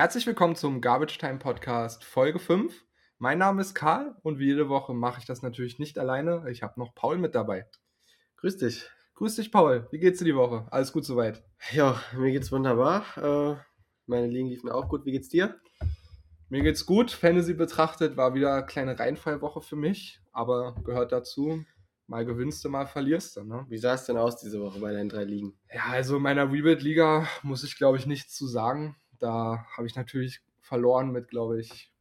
Herzlich willkommen zum Garbage Time Podcast Folge 5. Mein Name ist Karl und wie jede Woche mache ich das natürlich nicht alleine. Ich habe noch Paul mit dabei. Grüß dich. Grüß dich, Paul. Wie geht's dir die Woche? Alles gut soweit? Ja, mir geht's wunderbar. Äh, meine Ligen liefen auch gut. Wie geht's dir? Mir geht's gut. Fantasy betrachtet war wieder eine kleine Reinfallwoche für mich, aber gehört dazu. Mal gewinnst du, mal verlierst du. Ne? Wie sah es denn aus diese Woche bei deinen drei Ligen? Ja, also in meiner Rebuild-Liga muss ich, glaube ich, nichts zu sagen. Da habe ich natürlich verloren mit, glaube ich,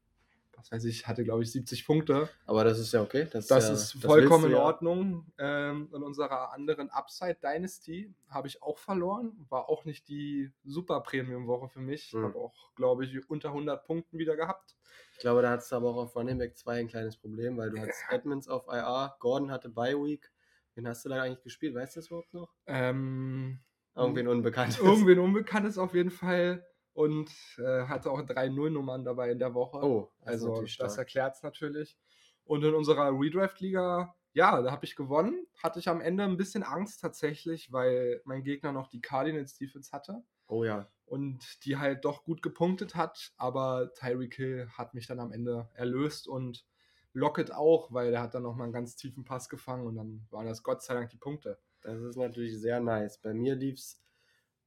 was weiß ich, hatte, glaube ich, 70 Punkte. Aber das ist ja okay. Das, das ja, ist vollkommen in Ordnung. Ähm, in unserer anderen Upside Dynasty habe ich auch verloren. War auch nicht die super Premium-Woche für mich. Mhm. Habe auch, glaube ich, unter 100 Punkten wieder gehabt. Ich glaube, da hattest du aber auch auf Running Back 2 ein kleines Problem, weil du hattest Edmonds auf IR, Gordon hatte Bye Week. Wen hast du da eigentlich gespielt? Weißt du das überhaupt noch? Ähm, Irgendwen Unbekanntes. Irgendwen Unbekanntes auf jeden Fall und äh, hatte auch drei Nullnummern dabei in der Woche. Oh, das also das erklärt es natürlich. Und in unserer Redraft-Liga, ja, da habe ich gewonnen. Hatte ich am Ende ein bisschen Angst tatsächlich, weil mein Gegner noch die Cardinals Defense hatte. Oh ja. Und die halt doch gut gepunktet hat, aber Tyreek Hill hat mich dann am Ende erlöst und Lockett auch, weil der hat dann nochmal einen ganz tiefen Pass gefangen und dann waren das Gott sei Dank die Punkte. Das ist natürlich sehr nice. Bei mir lief es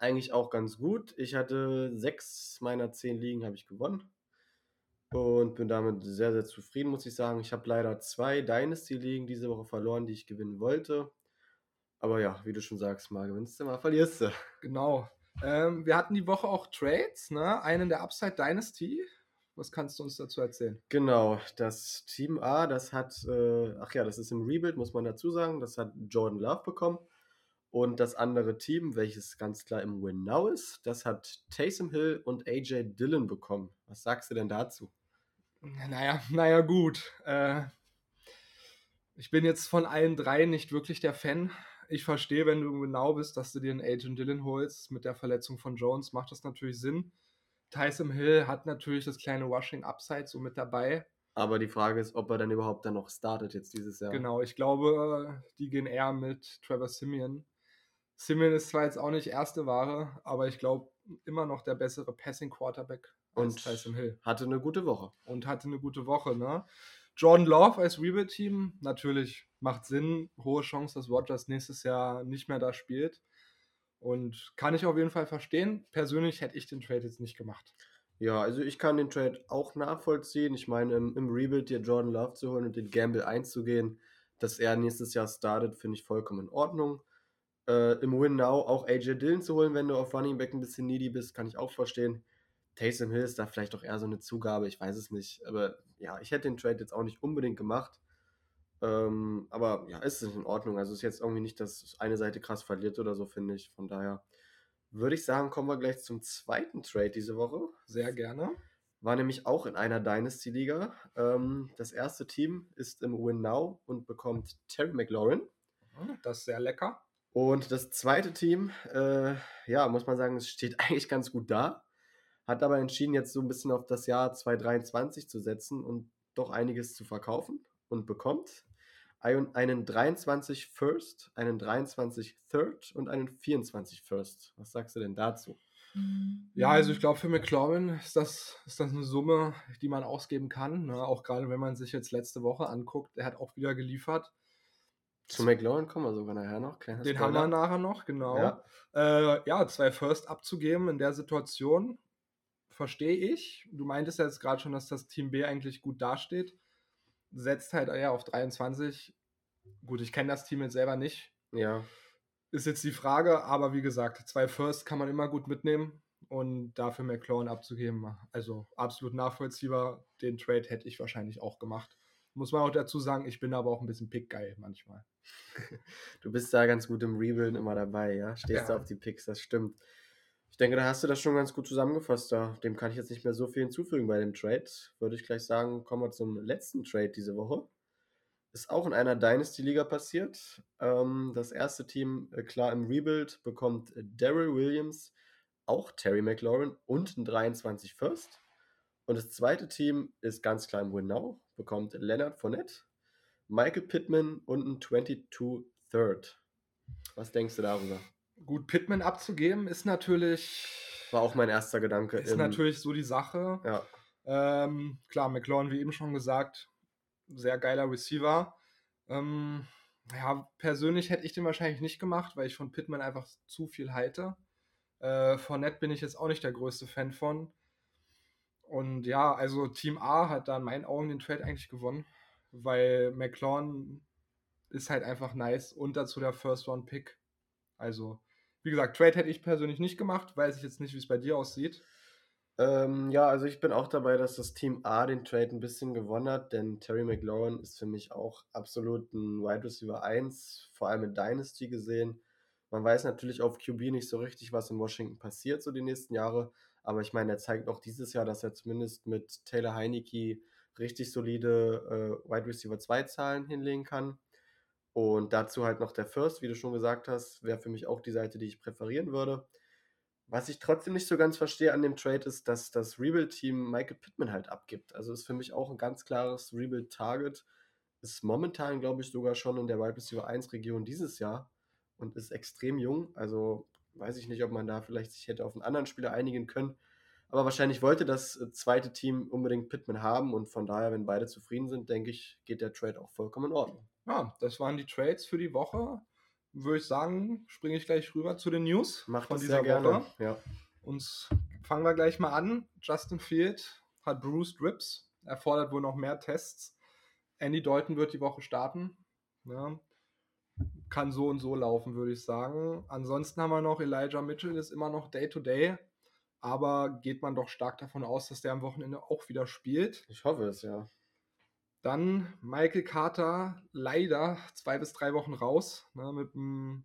eigentlich auch ganz gut. Ich hatte sechs meiner zehn Ligen habe ich gewonnen und bin damit sehr, sehr zufrieden, muss ich sagen. Ich habe leider zwei Dynasty-Ligen diese Woche verloren, die ich gewinnen wollte. Aber ja, wie du schon sagst, mal gewinnst du, mal verlierst du. Genau. Ähm, wir hatten die Woche auch Trades, ne? Einen der Upside Dynasty. Was kannst du uns dazu erzählen? Genau, das Team A, das hat, äh, ach ja, das ist im Rebuild, muss man dazu sagen, das hat Jordan Love bekommen. Und das andere Team, welches ganz klar im Win Now ist, das hat Taysom Hill und AJ Dillon bekommen. Was sagst du denn dazu? Naja, naja, gut. Äh, ich bin jetzt von allen drei nicht wirklich der Fan. Ich verstehe, wenn du genau bist, dass du dir einen Agent Dillon holst. Mit der Verletzung von Jones macht das natürlich Sinn. Tyson Hill hat natürlich das kleine Washing Upside so mit dabei. Aber die Frage ist, ob er dann überhaupt dann noch startet jetzt dieses Jahr. Genau, ich glaube, die gehen eher mit Trevor Simeon. Simeon ist zwar jetzt auch nicht erste Ware, aber ich glaube immer noch der bessere Passing Quarterback als und Tyson Hill. Hatte eine gute Woche. Und hatte eine gute Woche, ne? Jordan Love als Rebuild-Team, natürlich macht Sinn. Hohe Chance, dass Rogers nächstes Jahr nicht mehr da spielt. Und kann ich auf jeden Fall verstehen. Persönlich hätte ich den Trade jetzt nicht gemacht. Ja, also ich kann den Trade auch nachvollziehen. Ich meine, im, im Rebuild dir Jordan Love zu holen und den Gamble einzugehen, dass er nächstes Jahr startet, finde ich vollkommen in Ordnung äh, im Win Now auch AJ Dillon zu holen, wenn du auf Running Back ein bisschen needy bist, kann ich auch verstehen. Taysom Hill ist da vielleicht auch eher so eine Zugabe, ich weiß es nicht. Aber ja, ich hätte den Trade jetzt auch nicht unbedingt gemacht. Ähm, aber ja, ist es in Ordnung. Also ist jetzt irgendwie nicht, dass eine Seite krass verliert oder so, finde ich. Von daher würde ich sagen, kommen wir gleich zum zweiten Trade diese Woche. Sehr gerne. War nämlich auch in einer Dynasty-Liga. Ähm, das erste Team ist im Win Now und bekommt Terry McLaurin. Das ist sehr lecker. Und das zweite Team, äh, ja, muss man sagen, es steht eigentlich ganz gut da. Hat aber entschieden, jetzt so ein bisschen auf das Jahr 2023 zu setzen und doch einiges zu verkaufen und bekommt einen 23 First, einen 23 Third und einen 24 First. Was sagst du denn dazu? Ja, also ich glaube, für McLaurin ist das, ist das eine Summe, die man ausgeben kann. Ne? Auch gerade wenn man sich jetzt letzte Woche anguckt. Er hat auch wieder geliefert. Zu McLaurin kommen wir sogar nachher noch. Kleiner Den haben wir nachher noch, genau. Ja. Äh, ja, zwei First abzugeben in der Situation, verstehe ich. Du meintest ja jetzt gerade schon, dass das Team B eigentlich gut dasteht. Setzt halt eher auf 23. Gut, ich kenne das Team jetzt selber nicht. Ja. Ist jetzt die Frage, aber wie gesagt, zwei First kann man immer gut mitnehmen und dafür McLaurin abzugeben, also absolut nachvollziehbar. Den Trade hätte ich wahrscheinlich auch gemacht. Muss man auch dazu sagen, ich bin aber auch ein bisschen pickgeil manchmal. Du bist da ganz gut im Rebuilden immer dabei, ja? Stehst ja. du auf die Picks, das stimmt. Ich denke, da hast du das schon ganz gut zusammengefasst. Da. Dem kann ich jetzt nicht mehr so viel hinzufügen bei dem Trade. Würde ich gleich sagen, kommen wir zum letzten Trade diese Woche. Ist auch in einer Dynasty-Liga passiert. Ähm, das erste Team, äh, klar im Rebuild, bekommt Daryl Williams, auch Terry McLaurin und ein 23 First. Und das zweite Team ist ganz klar im Win Now, bekommt Leonard Fournette, Michael Pittman und ein 22 Third. Was denkst du darüber? Gut, Pittman abzugeben ist natürlich War auch mein erster Gedanke. Ist natürlich so die Sache. Ja. Ähm, klar, McLaurin, wie eben schon gesagt, sehr geiler Receiver. Ähm, ja, persönlich hätte ich den wahrscheinlich nicht gemacht, weil ich von Pittman einfach zu viel halte. Äh, Fournette bin ich jetzt auch nicht der größte Fan von. Und ja, also Team A hat da in meinen Augen den Trade eigentlich gewonnen, weil McLaurin ist halt einfach nice und dazu der First-Round-Pick. Also, wie gesagt, Trade hätte ich persönlich nicht gemacht, weiß ich jetzt nicht, wie es bei dir aussieht. Ähm, ja, also ich bin auch dabei, dass das Team A den Trade ein bisschen gewonnen hat, denn Terry McLaurin ist für mich auch absolut ein Wide Receiver 1, vor allem in Dynasty gesehen. Man weiß natürlich auf QB nicht so richtig, was in Washington passiert, so die nächsten Jahre. Aber ich meine, er zeigt auch dieses Jahr, dass er zumindest mit Taylor Heineke richtig solide äh, Wide Receiver 2 Zahlen hinlegen kann. Und dazu halt noch der First, wie du schon gesagt hast, wäre für mich auch die Seite, die ich präferieren würde. Was ich trotzdem nicht so ganz verstehe an dem Trade ist, dass das Rebuild-Team Michael Pittman halt abgibt. Also ist für mich auch ein ganz klares Rebuild-Target. Ist momentan, glaube ich, sogar schon in der Wide Receiver 1-Region dieses Jahr und ist extrem jung. Also weiß ich nicht, ob man da vielleicht sich hätte auf einen anderen Spieler einigen können. Aber wahrscheinlich wollte das äh, zweite Team unbedingt Pittman haben und von daher, wenn beide zufrieden sind, denke ich, geht der Trade auch vollkommen in Ordnung. Ja, das waren die Trades für die Woche. Würde ich sagen, springe ich gleich rüber zu den News Macht von dieser sehr Woche. Ja. Und fangen wir gleich mal an. Justin Field hat Bruce Drips. Er fordert wohl noch mehr Tests. Andy Dalton wird die Woche starten. Ja, kann so und so laufen, würde ich sagen. Ansonsten haben wir noch Elijah Mitchell, ist immer noch Day-to-Day. -Day, aber geht man doch stark davon aus, dass der am Wochenende auch wieder spielt. Ich hoffe es, ja. Dann Michael Carter, leider zwei bis drei Wochen raus, ne, mit einem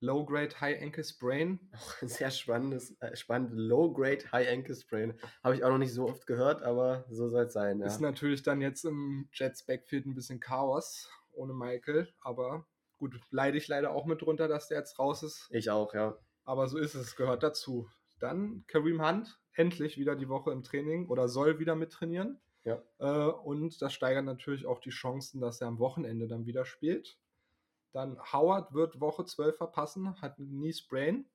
Low-Grade High Ankle Sprain. Auch ein sehr spannendes, äh, spannend Low-Grade High Ankle Sprain. Habe ich auch noch nicht so oft gehört, aber so soll es sein. Ja. Ist natürlich dann jetzt im Jets Backfield ein bisschen Chaos ohne Michael, aber gut, leide ich leider auch mit drunter, dass der jetzt raus ist. Ich auch, ja. Aber so ist es, gehört dazu. Dann Kareem Hunt, endlich wieder die Woche im Training oder soll wieder mittrainieren. Ja. Äh, und das steigert natürlich auch die Chancen, dass er am Wochenende dann wieder spielt. Dann Howard wird Woche 12 verpassen, hat ein Knee Sprain.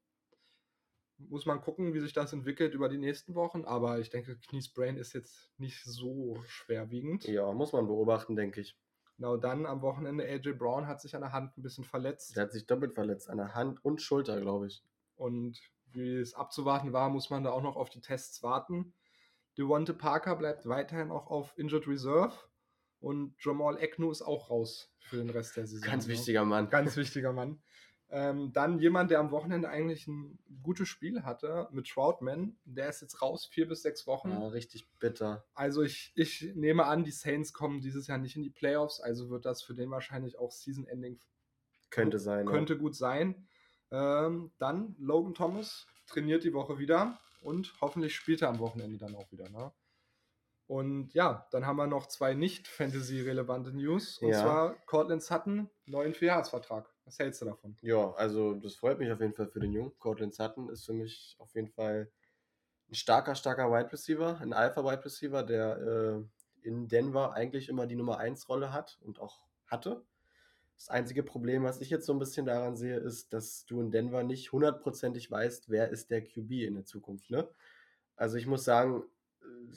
Muss man gucken, wie sich das entwickelt über die nächsten Wochen, aber ich denke, Knie Sprain ist jetzt nicht so schwerwiegend. Ja, muss man beobachten, denke ich. Genau, dann am Wochenende AJ Brown hat sich an der Hand ein bisschen verletzt. Der hat sich doppelt verletzt, an der Hand und Schulter, glaube ich. Und wie es abzuwarten war, muss man da auch noch auf die Tests warten. Devonte Parker bleibt weiterhin auch auf Injured Reserve und Jamal Eknu ist auch raus für den Rest der Saison. Ganz ne? wichtiger Mann. Ganz wichtiger Mann. Ähm, dann jemand, der am Wochenende eigentlich ein gutes Spiel hatte mit Troutman, der ist jetzt raus, vier bis sechs Wochen. Ja, richtig bitter. Also ich, ich nehme an, die Saints kommen dieses Jahr nicht in die Playoffs, also wird das für den wahrscheinlich auch Season-Ending. Könnte sein. Könnte ja. gut sein. Ähm, dann Logan Thomas trainiert die Woche wieder und hoffentlich spielt er am Wochenende dann auch wieder. Ne? Und ja, dann haben wir noch zwei nicht Fantasy-relevante News. Und ja. zwar Cortland Sutton, neuen Vierjahresvertrag. Was hältst du davon? Ja, also das freut mich auf jeden Fall für den Jungen. Cortland Sutton ist für mich auf jeden Fall ein starker, starker Wide Receiver, ein Alpha-Wide Receiver, der äh, in Denver eigentlich immer die Nummer 1 Rolle hat und auch hatte. Das einzige Problem, was ich jetzt so ein bisschen daran sehe, ist, dass du in Denver nicht hundertprozentig weißt, wer ist der QB in der Zukunft. Ne? Also ich muss sagen,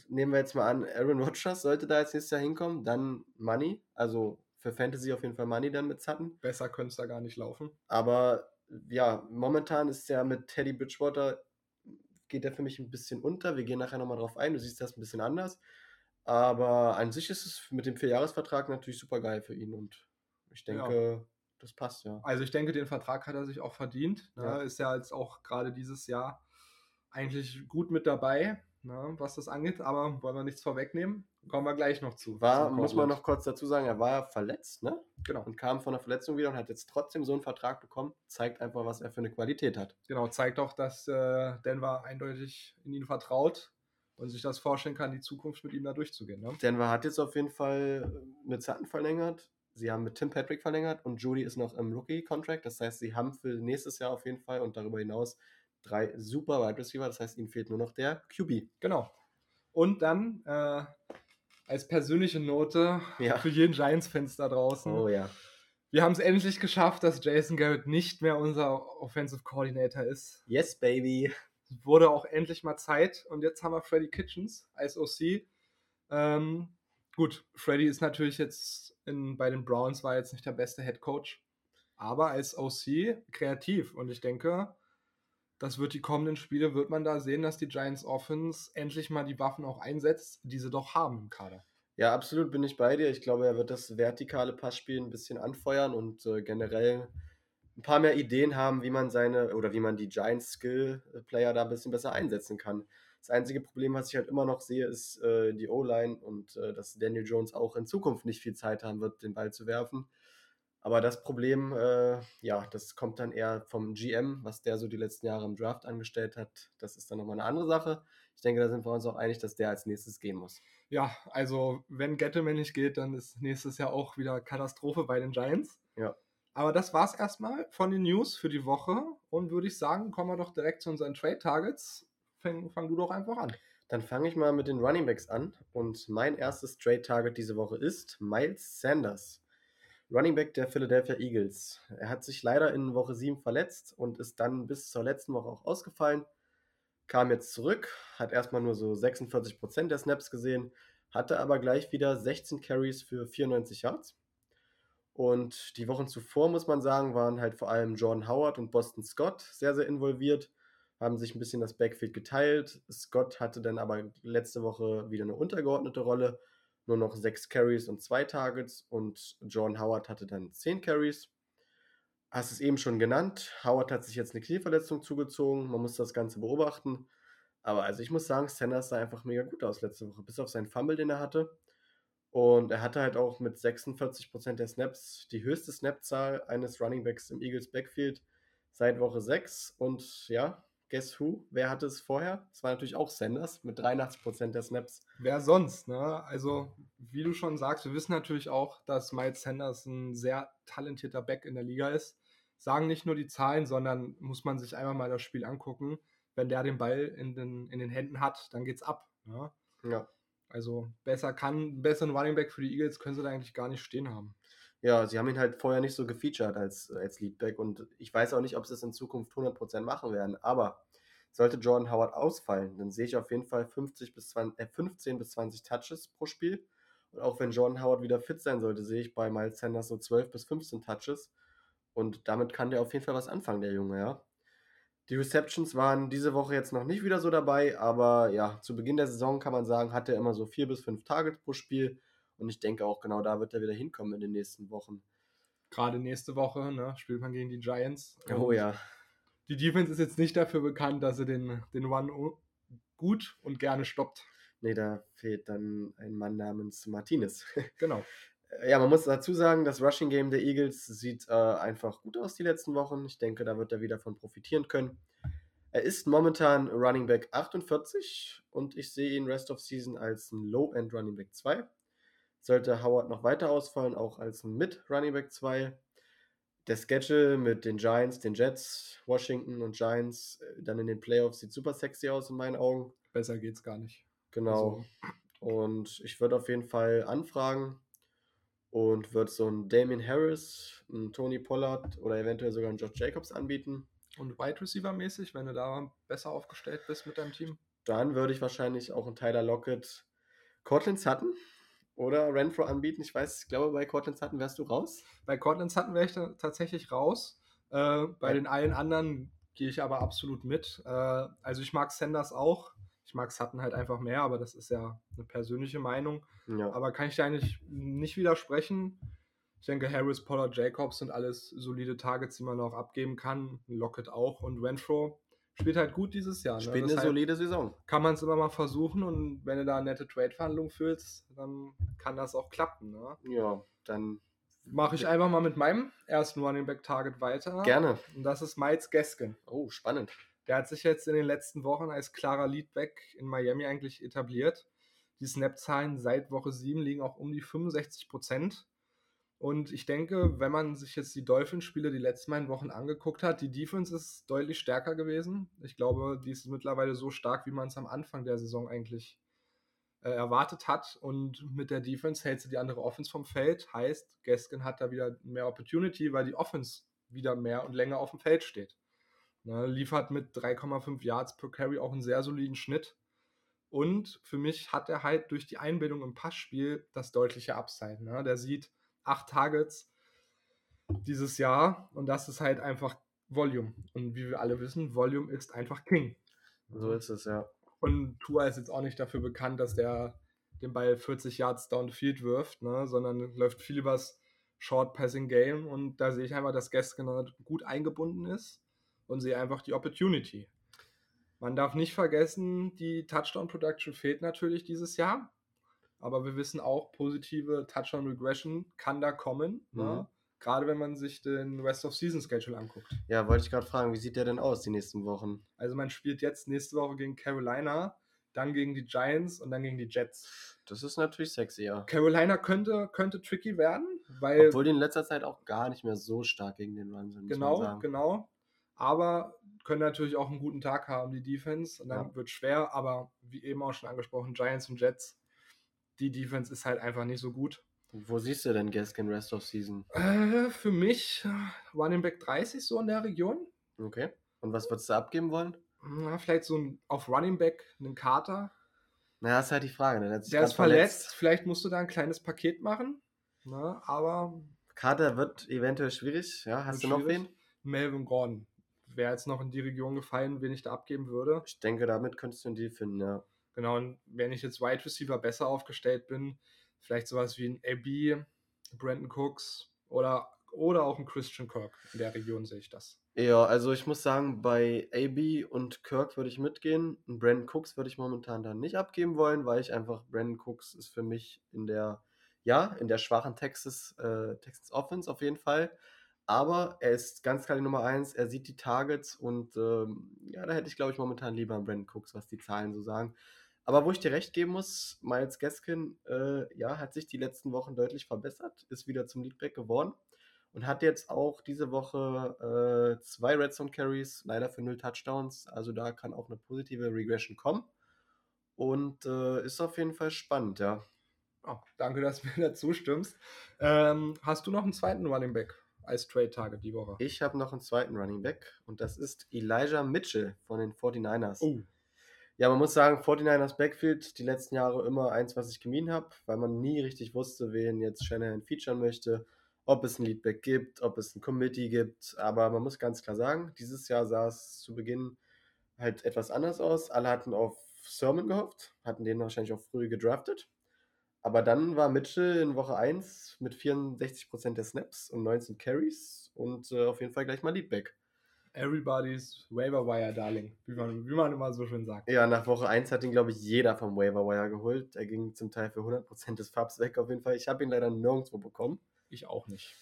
nehmen wir jetzt mal an, Aaron Rodgers sollte da jetzt nächstes Jahr hinkommen, dann Money, also für Fantasy auf jeden Fall Money dann mit Sutton. Besser könnte es da gar nicht laufen. Aber ja, momentan ist ja mit Teddy Bridgewater, geht der für mich ein bisschen unter. Wir gehen nachher nochmal drauf ein, du siehst das ein bisschen anders. Aber an sich ist es mit dem Vierjahresvertrag natürlich super geil für ihn und ich denke, ja. das passt ja. Also ich denke, den Vertrag hat er sich auch verdient. Ne? Ja. Ist ja jetzt auch gerade dieses Jahr eigentlich gut mit dabei ne, was das angeht, aber wollen wir nichts vorwegnehmen. Kommen wir gleich noch zu. War, muss man noch kurz dazu sagen, er war ja verletzt, ne? Genau. Und kam von der Verletzung wieder und hat jetzt trotzdem so einen Vertrag bekommen. Zeigt einfach, was er für eine Qualität hat. Genau, zeigt auch, dass äh, Denver eindeutig in ihn vertraut und sich das vorstellen kann, die Zukunft mit ihm da durchzugehen. Ne? Denver hat jetzt auf jeden Fall äh, mit Sutton verlängert. Sie haben mit Tim Patrick verlängert und Judy ist noch im Rookie-Contract. Das heißt, sie haben für nächstes Jahr auf jeden Fall und darüber hinaus drei super Wide Receiver, das heißt, ihnen fehlt nur noch der QB. Genau. Und dann äh, als persönliche Note ja. für jeden Giants-Fans da draußen. Oh ja. Wir haben es endlich geschafft, dass Jason Garrett nicht mehr unser Offensive Coordinator ist. Yes, baby. wurde auch endlich mal Zeit. Und jetzt haben wir Freddy Kitchens als OC. Ähm, gut, Freddy ist natürlich jetzt in, bei den Browns war jetzt nicht der beste Head Coach, aber als OC kreativ. Und ich denke, das wird die kommenden Spiele, wird man da sehen, dass die Giants Offense endlich mal die Waffen auch einsetzt, die sie doch haben im Kader. Ja, absolut bin ich bei dir. Ich glaube, er wird das vertikale Passspiel ein bisschen anfeuern und äh, generell ein paar mehr Ideen haben, wie man seine oder wie man die Giants Skill Player da ein bisschen besser einsetzen kann. Das einzige Problem, was ich halt immer noch sehe, ist äh, die O-Line und äh, dass Daniel Jones auch in Zukunft nicht viel Zeit haben wird, den Ball zu werfen. Aber das Problem, äh, ja, das kommt dann eher vom GM, was der so die letzten Jahre im Draft angestellt hat. Das ist dann nochmal eine andere Sache. Ich denke, da sind wir uns auch einig, dass der als nächstes gehen muss. Ja, also wenn Gettleman nicht geht, dann ist nächstes Jahr auch wieder Katastrophe bei den Giants. Ja. Aber das war's erstmal von den News für die Woche. Und würde ich sagen, kommen wir doch direkt zu unseren Trade Targets. Fang, fang du doch einfach an. Dann fange ich mal mit den Running Backs an. Und mein erstes Trade Target diese Woche ist Miles Sanders. Running Back der Philadelphia Eagles. Er hat sich leider in Woche 7 verletzt und ist dann bis zur letzten Woche auch ausgefallen. Kam jetzt zurück, hat erstmal nur so 46% der Snaps gesehen, hatte aber gleich wieder 16 Carries für 94 Yards. Und die Wochen zuvor, muss man sagen, waren halt vor allem Jordan Howard und Boston Scott sehr, sehr involviert, haben sich ein bisschen das Backfield geteilt. Scott hatte dann aber letzte Woche wieder eine untergeordnete Rolle nur noch sechs Carries und zwei Targets und John Howard hatte dann zehn Carries. Hast es eben schon genannt. Howard hat sich jetzt eine Knieverletzung zugezogen. Man muss das Ganze beobachten. Aber also ich muss sagen, Sanders sah einfach mega gut aus letzte Woche, bis auf seinen Fumble, den er hatte. Und er hatte halt auch mit 46% der Snaps die höchste Snapzahl eines Runningbacks im Eagles Backfield seit Woche 6. Und ja, Guess who? Wer hatte es vorher? Es war natürlich auch Sanders mit 83% der Snaps. Wer sonst, ne? Also, wie du schon sagst, wir wissen natürlich auch, dass Miles Sanders ein sehr talentierter Back in der Liga ist. Sagen nicht nur die Zahlen, sondern muss man sich einmal mal das Spiel angucken. Wenn der den Ball in den, in den Händen hat, dann geht's ab. Ne? Ja. Also besser kann, besseren Running Back für die Eagles können sie da eigentlich gar nicht stehen haben. Ja, sie haben ihn halt vorher nicht so gefeatured als, als Leadback und ich weiß auch nicht, ob sie es in Zukunft 100% machen werden, aber sollte Jordan Howard ausfallen, dann sehe ich auf jeden Fall 50 bis 20, äh, 15 bis 20 Touches pro Spiel. Und auch wenn Jordan Howard wieder fit sein sollte, sehe ich bei Miles Sanders so 12 bis 15 Touches. Und damit kann der auf jeden Fall was anfangen, der Junge, ja. Die Receptions waren diese Woche jetzt noch nicht wieder so dabei, aber ja, zu Beginn der Saison kann man sagen, hat er immer so vier bis fünf Targets pro Spiel und ich denke auch genau da wird er wieder hinkommen in den nächsten Wochen. Gerade nächste Woche ne, spielt man gegen die Giants. Oh ja. Die Defense ist jetzt nicht dafür bekannt, dass sie den, den One gut und gerne stoppt. Nee, da fehlt dann ein Mann namens Martinez. Genau. Ja, man muss dazu sagen, das Rushing Game der Eagles sieht äh, einfach gut aus die letzten Wochen. Ich denke, da wird er wieder von profitieren können. Er ist momentan Running Back 48 und ich sehe ihn Rest of Season als ein Low-End Running Back 2. Sollte Howard noch weiter ausfallen, auch als ein Mid-Running Back 2. Der Schedule mit den Giants, den Jets, Washington und Giants äh, dann in den Playoffs sieht super sexy aus in meinen Augen. Besser geht's gar nicht. Genau. Also. Und ich würde auf jeden Fall anfragen und würde so einen Damien Harris, einen Tony Pollard oder eventuell sogar einen Josh Jacobs anbieten. Und Wide Receiver mäßig, wenn du da besser aufgestellt bist mit deinem Team? Dann würde ich wahrscheinlich auch einen Tyler Lockett, Cortland Sutton oder Renfro anbieten. Ich weiß, ich glaube, bei Cortland Sutton wärst du raus. Bei Cortland Sutton wäre ich tatsächlich raus. Äh, bei ja. den allen anderen gehe ich aber absolut mit. Äh, also ich mag Sanders auch. Ich mag Sutton halt einfach mehr, aber das ist ja eine persönliche Meinung. Ja. Aber kann ich dir eigentlich nicht widersprechen. Ich denke, Harris, Pollard, Jacobs sind alles solide Targets, die man auch abgeben kann. Lockett auch und Renfro spielt halt gut dieses Jahr. Ne? Spielt eine solide Saison. Kann man es immer mal versuchen und wenn du da nette Trade-Verhandlung fühlst, dann kann das auch klappen. Ne? Ja, dann mache ich einfach mal mit meinem ersten Running Back Target weiter. Gerne. Und das ist Miles Gaskin. Oh, spannend. Der hat sich jetzt in den letzten Wochen als klarer Leadback in Miami eigentlich etabliert. Die Snap-Zahlen seit Woche 7 liegen auch um die 65 Prozent. Und ich denke, wenn man sich jetzt die Dolphins-Spiele die letzten beiden Wochen angeguckt hat, die Defense ist deutlich stärker gewesen. Ich glaube, die ist mittlerweile so stark, wie man es am Anfang der Saison eigentlich äh, erwartet hat. Und mit der Defense hält sie die andere Offense vom Feld. Heißt, Gaskin hat da wieder mehr Opportunity, weil die Offense wieder mehr und länger auf dem Feld steht. Ne, liefert mit 3,5 Yards per Carry auch einen sehr soliden Schnitt. Und für mich hat er halt durch die Einbindung im Passspiel das deutliche Upside. Ne? Der sieht acht Targets dieses Jahr und das ist halt einfach Volume. Und wie wir alle wissen, Volume ist einfach King. So ist es, ja. Und Tua ist jetzt auch nicht dafür bekannt, dass der den Ball 40 Yards downfield wirft, ne? sondern läuft viel übers Short Passing Game und da sehe ich einfach, dass Gaskin gut eingebunden ist und sehe einfach die Opportunity. Man darf nicht vergessen, die Touchdown Production fehlt natürlich dieses Jahr, aber wir wissen auch, positive Touchdown Regression kann da kommen. Ne? Mhm. Ne? Gerade wenn man sich den Rest of Season Schedule anguckt. Ja, wollte ich gerade fragen, wie sieht der denn aus die nächsten Wochen? Also man spielt jetzt nächste Woche gegen Carolina, dann gegen die Giants und dann gegen die Jets. Das ist natürlich sexy, ja. Carolina könnte, könnte tricky werden, weil. Obwohl die in letzter Zeit auch gar nicht mehr so stark gegen den Run sind. Genau, genau. Aber können natürlich auch einen guten Tag haben, die Defense. Und dann ja. wird schwer, aber wie eben auch schon angesprochen, Giants und Jets, die Defense ist halt einfach nicht so gut. Wo siehst du denn Gaskin Rest of Season? Äh, für mich äh, Running Back 30 so in der Region. Okay. Und was würdest du abgeben wollen? Na, vielleicht so ein, auf Running Back einen Kater. Na, das ist halt die Frage. Ne? Der ist verletzt. verletzt. Vielleicht musst du da ein kleines Paket machen. Na, aber. Kater wird eventuell schwierig. Ja, hast du noch wen? Melvin Gordon. Wäre jetzt noch in die Region gefallen, wen ich da abgeben würde. Ich denke, damit könntest du einen Deal finden, ja. Genau, und wenn ich jetzt Wide Receiver besser aufgestellt bin, vielleicht sowas wie ein AB, Brandon Cooks oder, oder auch ein Christian Kirk. In der Region sehe ich das. Ja, also ich muss sagen, bei AB und Kirk würde ich mitgehen. Brandon Cooks würde ich momentan dann nicht abgeben wollen, weil ich einfach, Brandon Cooks ist für mich in der, ja, in der schwachen Texas, äh, Texas Offense auf jeden Fall. Aber er ist ganz klar die Nummer eins, er sieht die Targets und ähm, ja, da hätte ich, glaube ich, momentan lieber Brandon Cooks, was die Zahlen so sagen. Aber wo ich dir recht geben muss, Miles Gaskin, äh, ja, hat sich die letzten Wochen deutlich verbessert, ist wieder zum Leadback geworden und hat jetzt auch diese Woche äh, zwei Red Zone Carries, leider für null Touchdowns. Also da kann auch eine positive Regression kommen. Und äh, ist auf jeden Fall spannend, ja. Oh, danke, dass du mir dazu stimmst. Ähm, hast du noch einen zweiten Running Back als Trade-Target die Woche? Ich habe noch einen zweiten Running Back und das ist Elijah Mitchell von den 49ers. Oh. Ja, man muss sagen, 49ers Backfield die letzten Jahre immer eins, was ich gemieden habe, weil man nie richtig wusste, wen jetzt Shanahan featuren möchte ob es ein Leadback gibt, ob es ein Committee gibt. Aber man muss ganz klar sagen, dieses Jahr sah es zu Beginn halt etwas anders aus. Alle hatten auf Sermon gehofft, hatten den wahrscheinlich auch früh gedraftet. Aber dann war Mitchell in Woche 1 mit 64% der Snaps und 19 Carries und äh, auf jeden Fall gleich mal Leadback. Everybody's Waiver Wire Darling, wie man, wie man immer so schön sagt. Ja, nach Woche 1 hat ihn, glaube ich, jeder vom Waiver Wire geholt. Er ging zum Teil für 100% des Fabs weg, auf jeden Fall. Ich habe ihn leider nirgendwo bekommen. Ich auch nicht.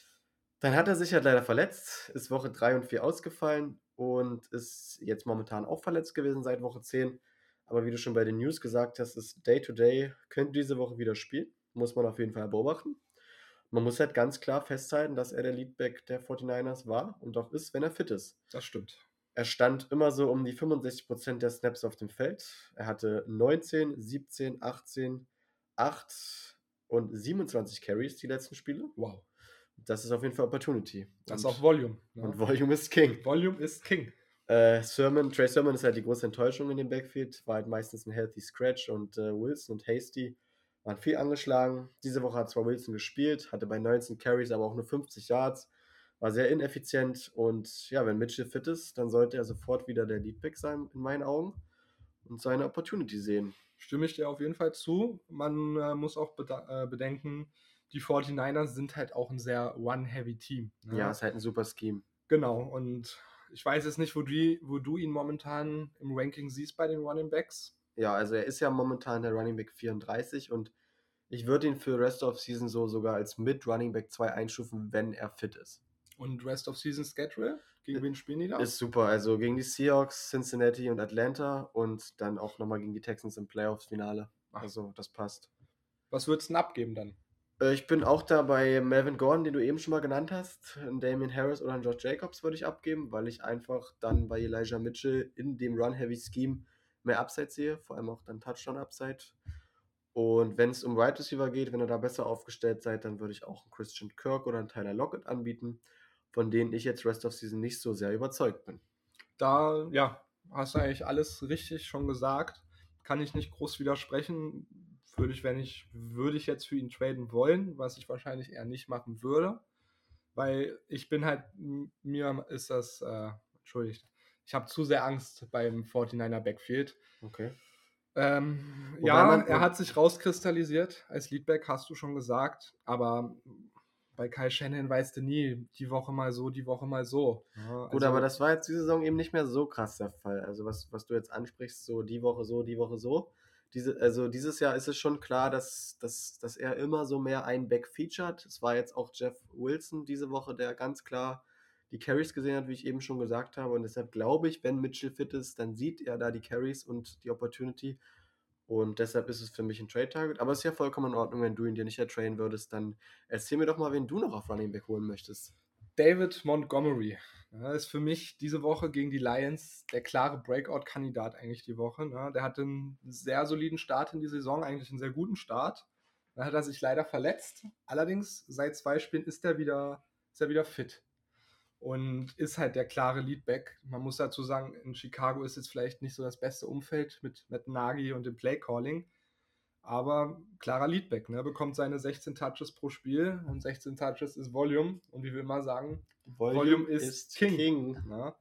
Dann hat er sich halt leider verletzt, ist Woche 3 und 4 ausgefallen und ist jetzt momentan auch verletzt gewesen seit Woche 10. Aber wie du schon bei den News gesagt hast, ist Day-to-Day, -Day, könnte diese Woche wieder spielen. Muss man auf jeden Fall beobachten. Man muss halt ganz klar festhalten, dass er der Leadback der 49ers war und auch ist, wenn er fit ist. Das stimmt. Er stand immer so um die 65% der Snaps auf dem Feld. Er hatte 19, 17, 18, 8, und 27 Carries die letzten Spiele. Wow. Das ist auf jeden Fall Opportunity. Das ist auch Volume. Ja. Und Volume ist King. Volume ist King. Äh, Sermon, Trey Sermon ist halt die große Enttäuschung in dem Backfield. War halt meistens ein Healthy Scratch und äh, Wilson und Hasty waren viel angeschlagen. Diese Woche hat zwar Wilson gespielt, hatte bei 19 Carries aber auch nur 50 Yards. War sehr ineffizient und ja, wenn Mitchell fit ist, dann sollte er sofort wieder der Leadback sein, in meinen Augen, und seine Opportunity sehen stimme ich dir auf jeden Fall zu. Man äh, muss auch äh, bedenken, die 49ers sind halt auch ein sehr One-Heavy-Team. Ne? Ja, ist halt ein super Scheme. Genau, und ich weiß jetzt nicht, wo du, wo du ihn momentan im Ranking siehst bei den Running Backs. Ja, also er ist ja momentan der Running Back 34 und ich würde ihn für Rest of Season so sogar als mit Running Back 2 einstufen, wenn er fit ist. Und Rest of Season Schedule? Gegen wen spielen die da? Ist super. Also gegen die Seahawks, Cincinnati und Atlanta und dann auch nochmal gegen die Texans im Playoffs-Finale. Also das passt. Was würdest du denn abgeben dann? Äh, ich bin auch da bei Melvin Gordon, den du eben schon mal genannt hast. Einen Damien Harris oder einen George Jacobs würde ich abgeben, weil ich einfach dann bei Elijah Mitchell in dem Run-Heavy-Scheme mehr Upside sehe, vor allem auch dann Touchdown-Upside. Und wenn es um Wide Receiver geht, wenn ihr da besser aufgestellt seid, dann würde ich auch einen Christian Kirk oder einen Tyler Lockett anbieten von denen ich jetzt Rest of Season nicht so sehr überzeugt bin. da, ja, hast du eigentlich alles richtig schon gesagt. Kann ich nicht groß widersprechen. Würde ich, wenn ich, würde ich jetzt für ihn traden wollen, was ich wahrscheinlich eher nicht machen würde. Weil ich bin halt, mir ist das, äh, entschuldigt, ich habe zu sehr Angst beim 49er Backfield. Okay. Ähm, ja, er hat sich rauskristallisiert als Leadback, hast du schon gesagt, aber bei Kai Shannon weißt du nie, die Woche mal so, die Woche mal so. Ja, Gut, also, aber das war jetzt diese Saison eben nicht mehr so krass der Fall. Also was, was du jetzt ansprichst, so die Woche so, die Woche so. Diese, also dieses Jahr ist es schon klar, dass, dass, dass er immer so mehr einen Back featured. Es war jetzt auch Jeff Wilson diese Woche, der ganz klar die Carries gesehen hat, wie ich eben schon gesagt habe. Und deshalb glaube ich, wenn Mitchell fit ist, dann sieht er da die Carries und die Opportunity. Und deshalb ist es für mich ein Trade-Target. Aber es ist ja vollkommen in Ordnung, wenn du ihn dir nicht ertrainen würdest. Dann erzähl mir doch mal, wen du noch auf Running Back holen möchtest. David Montgomery. Ja, ist für mich diese Woche gegen die Lions der klare Breakout-Kandidat eigentlich die Woche. Ne? Der hatte einen sehr soliden Start in die Saison, eigentlich einen sehr guten Start. Dann hat er sich leider verletzt. Allerdings, seit zwei Spielen ist er wieder, ist er wieder fit und ist halt der klare Leadback. Man muss dazu sagen, in Chicago ist jetzt vielleicht nicht so das beste Umfeld mit Matt Nagy und dem Playcalling, aber klarer Leadback, ne? bekommt seine 16 Touches pro Spiel und 16 Touches ist Volume und wie wir immer sagen, Volume, Volume ist, ist, King. King. Ne?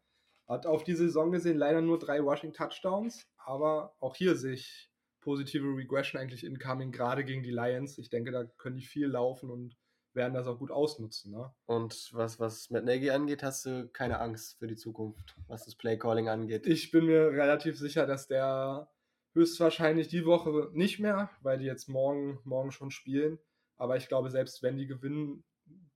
Hat auf die Saison gesehen leider nur drei Rushing Touchdowns, aber auch hier sehe ich positive Regression eigentlich incoming, gerade gegen die Lions. Ich denke, da können die viel laufen und werden das auch gut ausnutzen. Ne? Und was, was Matt Nagy angeht, hast du keine Angst für die Zukunft, was das Playcalling angeht? Ich bin mir relativ sicher, dass der höchstwahrscheinlich die Woche nicht mehr, weil die jetzt morgen, morgen schon spielen. Aber ich glaube, selbst wenn die gewinnen,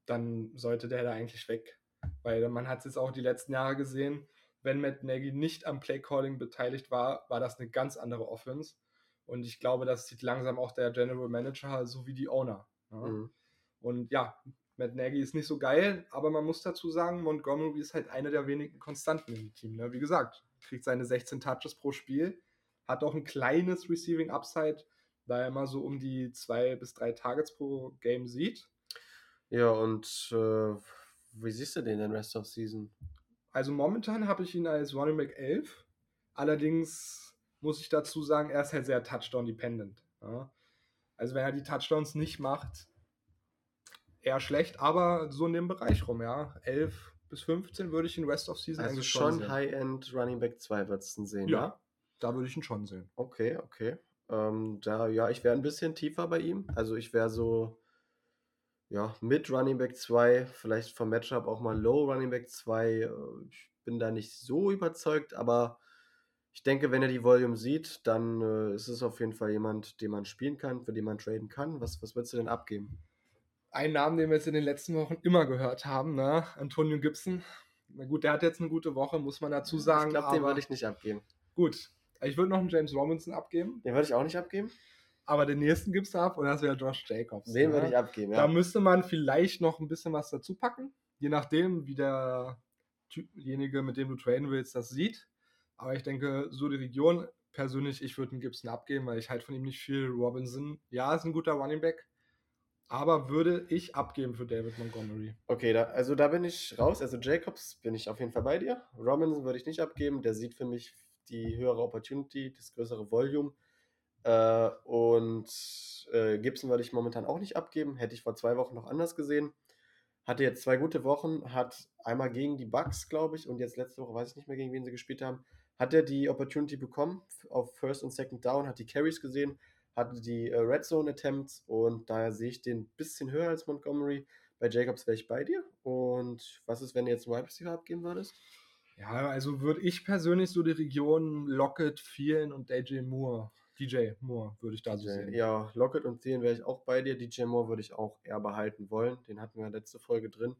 dann sollte der da eigentlich weg. Weil man hat es jetzt auch die letzten Jahre gesehen, wenn Matt Nagy nicht am Playcalling beteiligt war, war das eine ganz andere Offense. Und ich glaube, das sieht langsam auch der General Manager sowie die Owner. Ja? Mhm. Und ja, Matt Nagy ist nicht so geil, aber man muss dazu sagen, Montgomery ist halt einer der wenigen Konstanten im Team. Ne? Wie gesagt, kriegt seine 16 Touches pro Spiel, hat auch ein kleines Receiving Upside, da er immer so um die zwei bis drei Targets pro Game sieht. Ja, und äh, wie siehst du den in Rest of Season? Also momentan habe ich ihn als Running Back 11. Allerdings muss ich dazu sagen, er ist halt sehr Touchdown-dependent. Ja? Also wenn er die Touchdowns nicht macht, eher schlecht, aber so in dem Bereich rum, ja. 11 bis 15 würde ich in Rest of Season also eigentlich schon sehen. High-End Running Back 2 würdest du sehen, ja? ja? Da würde ich ihn schon sehen. Okay, okay. Ähm, da, ja, ich wäre ein bisschen tiefer bei ihm. Also ich wäre so, ja, mit Running Back 2, vielleicht vom Matchup auch mal Low Running Back 2. Äh, ich bin da nicht so überzeugt, aber ich denke, wenn er die Volume sieht, dann äh, ist es auf jeden Fall jemand, den man spielen kann, für den man traden kann. Was, was würdest du denn abgeben? Ein Name, den wir jetzt in den letzten Wochen immer gehört haben, ne? Antonio Gibson. Na gut, der hat jetzt eine gute Woche, muss man dazu sagen. Ich glaube, den würde ich nicht abgeben. Gut. Ich würde noch einen James Robinson abgeben. Den würde ich auch nicht abgeben. Aber den nächsten gibst du ab und das wäre Josh Jacobs. Den ne? würde ich abgeben, ja. Da müsste man vielleicht noch ein bisschen was dazu packen. Je nachdem, wie derjenige, mit dem du traden willst, das sieht. Aber ich denke, so die Region, persönlich, ich würde einen Gibson abgeben, weil ich halt von ihm nicht viel Robinson. Ja, ist ein guter Running Back aber würde ich abgeben für David Montgomery. Okay, da, also da bin ich raus. Also Jacobs bin ich auf jeden Fall bei dir. Robinson würde ich nicht abgeben. Der sieht für mich die höhere Opportunity, das größere Volume. Äh, und äh, Gibson würde ich momentan auch nicht abgeben. Hätte ich vor zwei Wochen noch anders gesehen. Hatte jetzt zwei gute Wochen, hat einmal gegen die Bucks, glaube ich, und jetzt letzte Woche, weiß ich nicht mehr, gegen wen sie gespielt haben, hat er die Opportunity bekommen auf First und Second Down, hat die Carries gesehen, hatte die äh, Red Zone Attempts und daher sehe ich den ein bisschen höher als Montgomery. Bei Jacobs wäre ich bei dir. Und was ist, wenn du jetzt einen Wide Receiver abgeben würdest? Ja, also würde ich persönlich so die Region Lockett, Thielen und DJ Moore, DJ Moore würde ich da so sehen. Ja, Lockett und Thielen wäre ich auch bei dir. DJ Moore würde ich auch eher behalten wollen. Den hatten wir letzte Folge drin,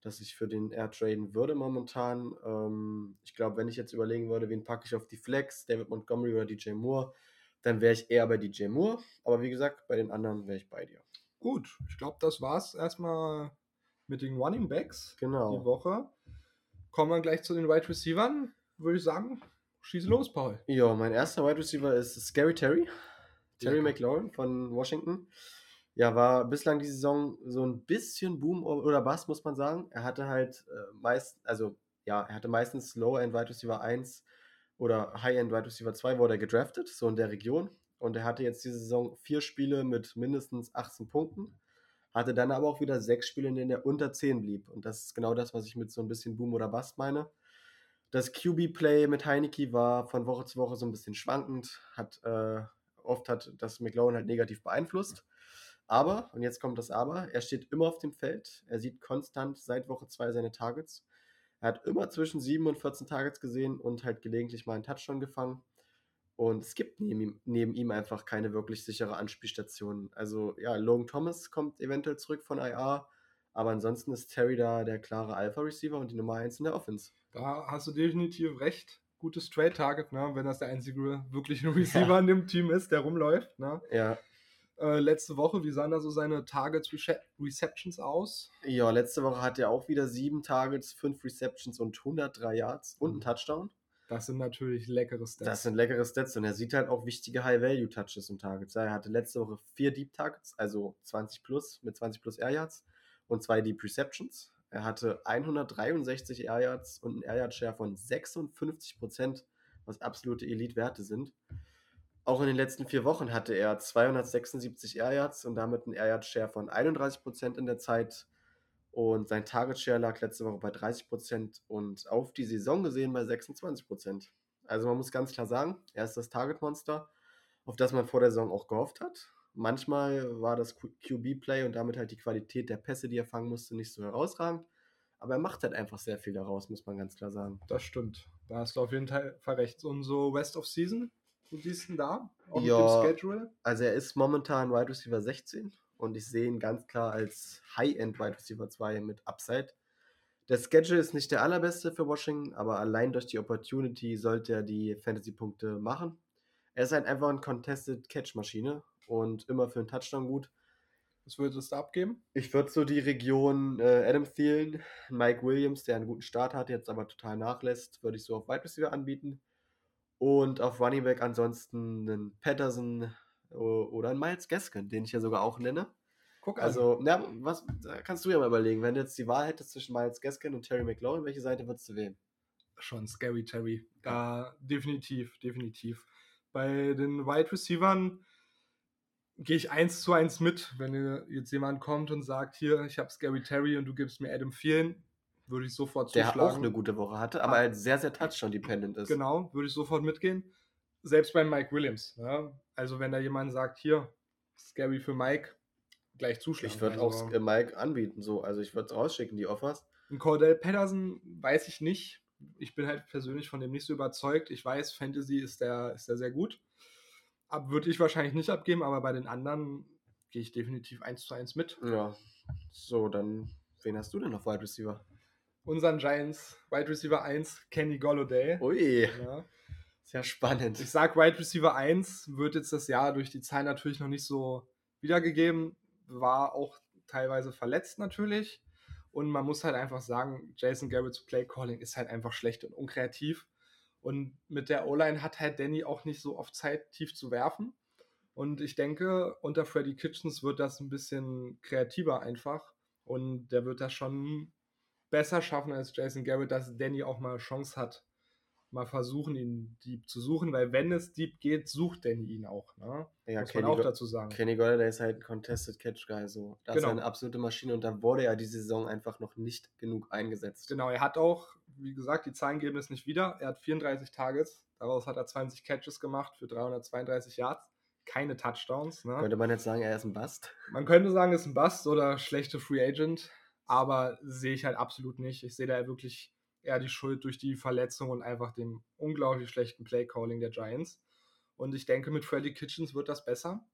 dass ich für den eher traden würde momentan. Ähm, ich glaube, wenn ich jetzt überlegen würde, wen packe ich auf die Flex, David Montgomery oder DJ Moore, dann wäre ich eher bei DJ Moore. Aber wie gesagt, bei den anderen wäre ich bei dir. Gut, ich glaube, das war's erstmal mit den Running Backs genau. die Woche. Kommen wir gleich zu den Wide Receivers, würde ich sagen. Schieße los, Paul. Ja, mein erster Wide Receiver ist Scary Terry. Terry ja. McLaurin von Washington. Ja, war bislang die Saison so ein bisschen Boom oder Bass, muss man sagen. Er hatte halt äh, meist, also ja, er hatte meistens Low-End Wide Receiver 1 oder High-End Wide Receiver 2 wurde er gedraftet, so in der Region. Und er hatte jetzt diese Saison vier Spiele mit mindestens 18 Punkten, hatte dann aber auch wieder sechs Spiele, in denen er unter 10 blieb. Und das ist genau das, was ich mit so ein bisschen Boom oder Bust meine. Das QB-Play mit Heineke war von Woche zu Woche so ein bisschen schwankend, hat äh, oft hat das McLaurin halt negativ beeinflusst. Aber, und jetzt kommt das Aber, er steht immer auf dem Feld. Er sieht konstant seit Woche 2 seine Targets. Er hat immer zwischen 7 und 14 Targets gesehen und halt gelegentlich mal einen Touchdown gefangen. Und es gibt neben ihm, neben ihm einfach keine wirklich sichere Anspielstation. Also ja, Logan Thomas kommt eventuell zurück von IR, aber ansonsten ist Terry da der klare Alpha-Receiver und die Nummer 1 in der Offense. Da hast du definitiv recht. Gutes Trade-Target, ne? wenn das der einzige wirkliche Receiver ja. in dem Team ist, der rumläuft. Ne? Ja. Äh, letzte Woche, wie sahen da so seine Targets Receptions aus? Ja, letzte Woche hat er auch wieder sieben Targets, fünf Receptions und 103 Yards und einen Touchdown. Das sind natürlich leckere Stats. Das sind leckere Stats und er sieht halt auch wichtige High-Value-Touches und Targets. Er hatte letzte Woche vier Deep Targets, also 20 plus mit 20 plus Air Yards und zwei Deep Receptions. Er hatte 163 Air Yards und einen Air Yard Share von 56% was absolute Elite-Werte sind. Auch in den letzten vier Wochen hatte er 276 Air Yards und damit einen Air Yard Share von 31% in der Zeit. Und sein Target Share lag letzte Woche bei 30% und auf die Saison gesehen bei 26% Also man muss ganz klar sagen, er ist das Target Monster, auf das man vor der Saison auch gehofft hat. Manchmal war das QB-Play und damit halt die Qualität der Pässe, die er fangen musste, nicht so herausragend. Aber er macht halt einfach sehr viel daraus, muss man ganz klar sagen. Das stimmt. Da hast du auf jeden Fall recht. Und so West of Season, wo siehst du da? Auch ja, Schedule? Also er ist momentan Wide Receiver 16 und ich sehe ihn ganz klar als High-End Wide Receiver 2 mit Upside. Der Schedule ist nicht der allerbeste für Washington, aber allein durch die Opportunity sollte er die Fantasy-Punkte machen. Er ist halt einfach eine Contested Catch-Maschine und immer für einen Touchdown gut. Was würdest du abgeben? Ich würde so die Region äh, Adam Thielen, Mike Williams, der einen guten Start hat, jetzt aber total nachlässt, würde ich so auf Wide Receiver anbieten. Und auf Running Back ansonsten einen Patterson oder einen Miles Gaskin, den ich ja sogar auch nenne. Guck also, na, was kannst du ja mal überlegen, wenn du jetzt die Wahl hättest zwischen Miles Gaskin und Terry McLaurin, welche Seite würdest du wählen? Schon Scary Terry. Da definitiv, definitiv. Bei den Wide Receivern gehe ich eins zu eins mit. Wenn jetzt jemand kommt und sagt, hier, ich habe Scary Terry und du gibst mir Adam Thielen, würde ich sofort zuschlagen. Der auch eine gute Woche hatte, aber halt sehr, sehr Touchdown-dependent ist. Genau, würde ich sofort mitgehen. Selbst bei Mike Williams. Ja? Also wenn da jemand sagt, hier, Scary für Mike, gleich zuschlagen. Ich würde also, auch Mike anbieten, so. Also ich würde es rausschicken, die Offers. Und Cordell Patterson weiß ich nicht. Ich bin halt persönlich von dem nicht so überzeugt. Ich weiß, Fantasy ist der, ist der sehr gut. Ab würde ich wahrscheinlich nicht abgeben, aber bei den anderen gehe ich definitiv eins zu eins mit. Ja. So, dann wen hast du denn auf Wide Receiver? Unseren Giants Wide Receiver 1, Kenny Golladay. Ui. Ja. Sehr spannend. Ich sag Wide Receiver 1 wird jetzt das Jahr durch die Zahlen natürlich noch nicht so wiedergegeben. War auch teilweise verletzt natürlich. Und man muss halt einfach sagen, Jason Garrett's Play Calling ist halt einfach schlecht und unkreativ. Und mit der O-Line hat halt Danny auch nicht so oft Zeit, tief zu werfen. Und ich denke, unter Freddy Kitchens wird das ein bisschen kreativer einfach. Und der wird das schon besser schaffen als Jason Garrett, dass Danny auch mal Chance hat, mal versuchen, ihn deep zu suchen, weil wenn es deep geht, sucht Danny ihn auch. Ne? Ja, Muss Kenny man auch dazu sagen. Kenny Golladay ist halt ein Contested Catch Guy, so. Das genau. ist eine absolute Maschine und da wurde er diese Saison einfach noch nicht genug eingesetzt. Genau, er hat auch, wie gesagt, die Zahlen geben es nicht wieder. Er hat 34 Targets, daraus hat er 20 Catches gemacht für 332 Yards. Keine Touchdowns. Ne? Könnte man jetzt sagen, er ist ein Bust? Man könnte sagen, er ist ein Bust oder schlechte Free Agent, aber sehe ich halt absolut nicht. Ich sehe da wirklich eher die Schuld durch die Verletzung und einfach dem unglaublich schlechten Playcalling der Giants. Und ich denke, mit Freddy Kitchens wird das besser.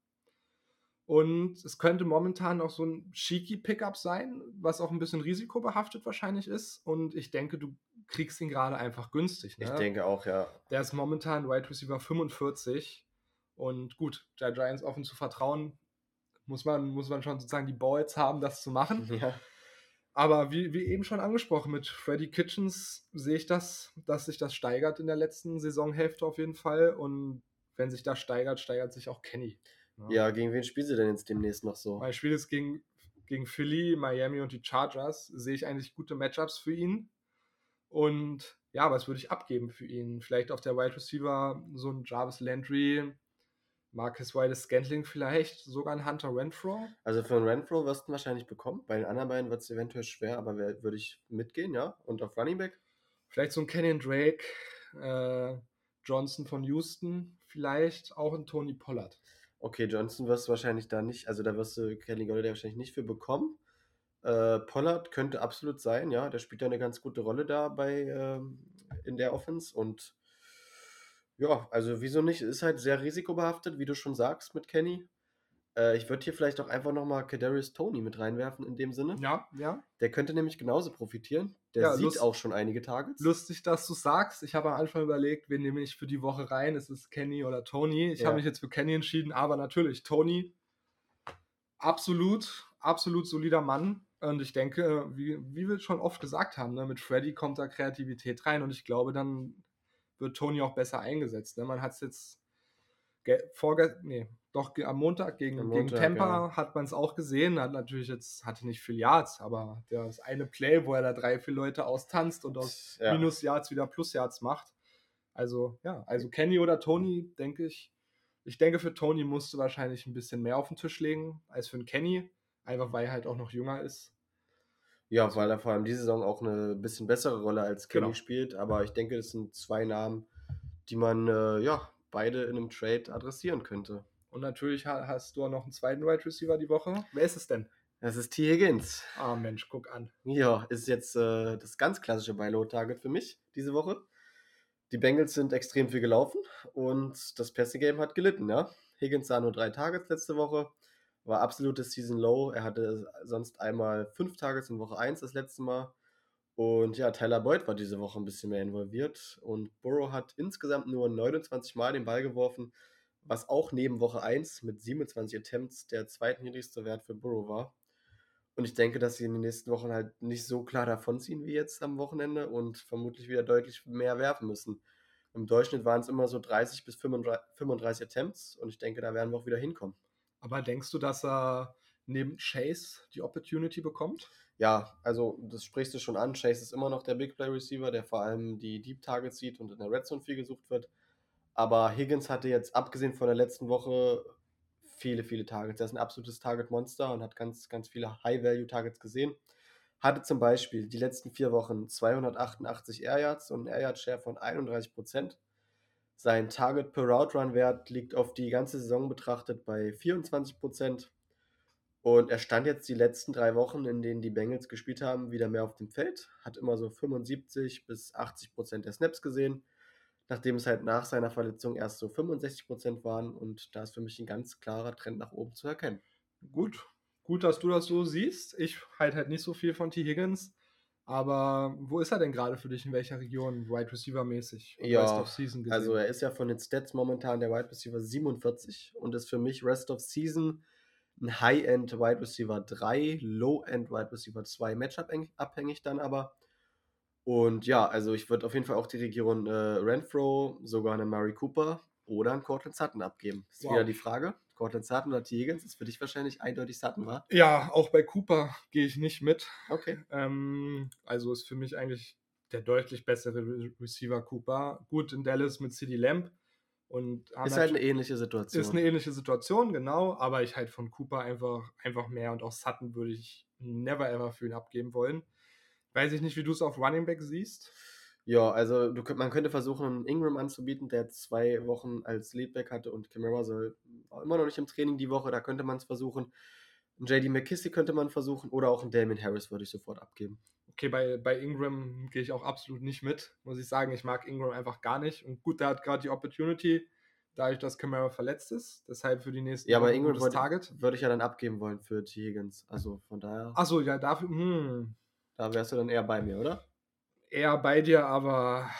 Und es könnte momentan auch so ein cheeky Pickup sein, was auch ein bisschen risikobehaftet wahrscheinlich ist. Und ich denke, du kriegst ihn gerade einfach günstig. Ne? Ich denke auch, ja. Der ist momentan Wide Receiver 45. Und gut, der Giants offen zu vertrauen, muss man, muss man schon sozusagen die Balls haben, das zu machen. Ja. Aber wie, wie eben schon angesprochen, mit Freddy Kitchens sehe ich das, dass sich das steigert in der letzten Saisonhälfte auf jeden Fall. Und wenn sich das steigert, steigert sich auch Kenny. Ja, ja gegen wen spielt sie denn jetzt demnächst noch so? Mein Spiel ist gegen, gegen Philly, Miami und die Chargers. Sehe ich eigentlich gute Matchups für ihn. Und ja, was würde ich abgeben für ihn? Vielleicht auf der Wide Receiver so ein Jarvis Landry, Marcus Wildes Scantling vielleicht, sogar ein Hunter Renfro. Also für einen Renfro wirst du wahrscheinlich bekommen. Bei den anderen beiden wird es eventuell schwer, aber würde ich mitgehen, ja. Und auf Running Back? Vielleicht so ein Kenyon Drake, äh, Johnson von Houston, vielleicht auch ein Tony Pollard. Okay, Johnson wirst du wahrscheinlich da nicht, also da wirst du Kelly Golladay wahrscheinlich nicht für bekommen. Äh, Pollard könnte absolut sein, ja, der spielt ja eine ganz gute Rolle da bei ähm, in der Offense und ja, also wieso nicht? Ist halt sehr risikobehaftet, wie du schon sagst mit Kenny. Äh, ich würde hier vielleicht auch einfach nochmal Kadarius Tony mit reinwerfen in dem Sinne. Ja, ja. Der könnte nämlich genauso profitieren. Der ja, sieht lust, auch schon einige Targets. Lustig, dass du sagst. Ich habe am Anfang überlegt, wen nehme ich für die Woche rein. Ist es Kenny oder Tony? Ich ja. habe mich jetzt für Kenny entschieden, aber natürlich Tony. Absolut, absolut solider Mann. Und ich denke, wie, wie wir schon oft gesagt haben, ne, mit Freddy kommt da Kreativität rein und ich glaube, dann wird Tony auch besser eingesetzt. Ne? Man hat es jetzt vorge nee, doch am Montag gegen, am Montag, gegen Tampa ja. hat man es auch gesehen. Hat natürlich jetzt, hatte nicht viel Yards, aber das eine Play, wo er da drei, vier Leute austanzt und aus ja. Minus Yards wieder Plus Yards macht. Also, ja, also Kenny oder Tony, denke ich. Ich denke, für Tony musst du wahrscheinlich ein bisschen mehr auf den Tisch legen als für einen Kenny. Einfach weil er halt auch noch jünger ist. Ja, weil er vor allem diese Saison auch eine bisschen bessere Rolle als Kenny genau. spielt. Aber ich denke, das sind zwei Namen, die man äh, ja beide in einem Trade adressieren könnte. Und natürlich hast du auch noch einen zweiten Wide Receiver die Woche. Wer ist es denn? Das ist T. Higgins. Ah, Mensch, guck an. Ja, ist jetzt äh, das ganz klassische Buy-Low-Target für mich diese Woche. Die Bengals sind extrem viel gelaufen und das Passing-Game hat gelitten, ja. Higgins sah nur drei Targets letzte Woche war absolutes Season Low. Er hatte sonst einmal fünf Tages in Woche 1 das letzte Mal. Und ja, Tyler Boyd war diese Woche ein bisschen mehr involviert. Und Burrow hat insgesamt nur 29 Mal den Ball geworfen, was auch neben Woche 1 mit 27 Attempts der zweitniedrigste Wert für Burrow war. Und ich denke, dass sie in den nächsten Wochen halt nicht so klar davonziehen wie jetzt am Wochenende und vermutlich wieder deutlich mehr werfen müssen. Im Durchschnitt waren es immer so 30 bis 35 Attempts und ich denke, da werden wir auch wieder hinkommen. Aber denkst du, dass er neben Chase die Opportunity bekommt? Ja, also das sprichst du schon an. Chase ist immer noch der Big Play Receiver, der vor allem die Deep Targets sieht und in der Red Zone viel gesucht wird. Aber Higgins hatte jetzt, abgesehen von der letzten Woche, viele, viele Targets. Er ist ein absolutes Target-Monster und hat ganz, ganz viele High-Value-Targets gesehen. Hatte zum Beispiel die letzten vier Wochen 288 Air Yards und einen Air Yard Share von 31 Prozent. Sein Target per Route Run Wert liegt auf die ganze Saison betrachtet bei 24%. Und er stand jetzt die letzten drei Wochen, in denen die Bengals gespielt haben, wieder mehr auf dem Feld. Hat immer so 75 bis 80% der Snaps gesehen. Nachdem es halt nach seiner Verletzung erst so 65% waren. Und da ist für mich ein ganz klarer Trend nach oben zu erkennen. Gut, gut, dass du das so siehst. Ich halte halt nicht so viel von T. Higgins. Aber wo ist er denn gerade für dich? In welcher Region? Wide Receiver mäßig? Ja, Rest of Season gesehen? also er ist ja von den Stats momentan der Wide Receiver 47 und ist für mich Rest of Season ein High-End Wide Receiver 3, Low-End Wide Receiver 2 Matchup abhängig dann aber. Und ja, also ich würde auf jeden Fall auch die Region äh, Renfro, sogar eine Murray Cooper oder einen Cortland Sutton abgeben. Das ist wow. wieder die Frage. Cortland Sutton oder. Higgins ist für dich wahrscheinlich eindeutig Sutton, war? Ja, auch bei Cooper gehe ich nicht mit. Okay. Ähm, also ist für mich eigentlich der deutlich bessere Receiver Cooper. Gut in Dallas mit CD Lamb. Und ist halt eine ähnliche Situation. Ist eine ähnliche Situation, genau. Aber ich halt von Cooper einfach, einfach mehr und auch Sutton würde ich never ever für ihn abgeben wollen. Weiß ich nicht, wie du es auf Running Back siehst. Ja, also du, man könnte versuchen, einen Ingram anzubieten, der zwei Wochen als Leadback hatte und Camara soll, war immer noch nicht im Training die Woche, da könnte man es versuchen. Ein JD McKissick könnte man versuchen oder auch einen Damien Harris würde ich sofort abgeben. Okay, bei, bei Ingram gehe ich auch absolut nicht mit, muss ich sagen. Ich mag Ingram einfach gar nicht. Und gut, der hat gerade die Opportunity, dadurch, dass Camara verletzt ist. Deshalb für die nächsten Ja, aber Ingram würde, Target. würde ich ja dann abgeben wollen für T. Higgins. Also von daher. Achso, ja, dafür. Hm. Da wärst du dann eher bei mir, oder? eher bei dir, aber.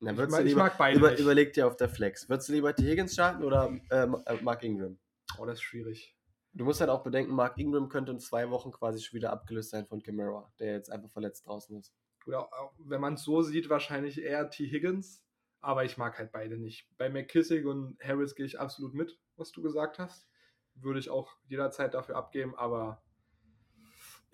Na, ich, mag, lieber, mag beide. Über, überleg dir auf der Flex. Würdest du lieber die Higgins starten oder äh, äh, Mark Ingram? Oh, das ist schwierig. Du musst halt auch bedenken, Mark Ingram könnte in zwei Wochen quasi schon wieder abgelöst sein von Camara, der jetzt einfach verletzt draußen ist. Oder wenn man es so sieht, wahrscheinlich eher T. Higgins, aber ich mag halt beide nicht. Bei McKissick und Harris gehe ich absolut mit, was du gesagt hast. Würde ich auch jederzeit dafür abgeben, aber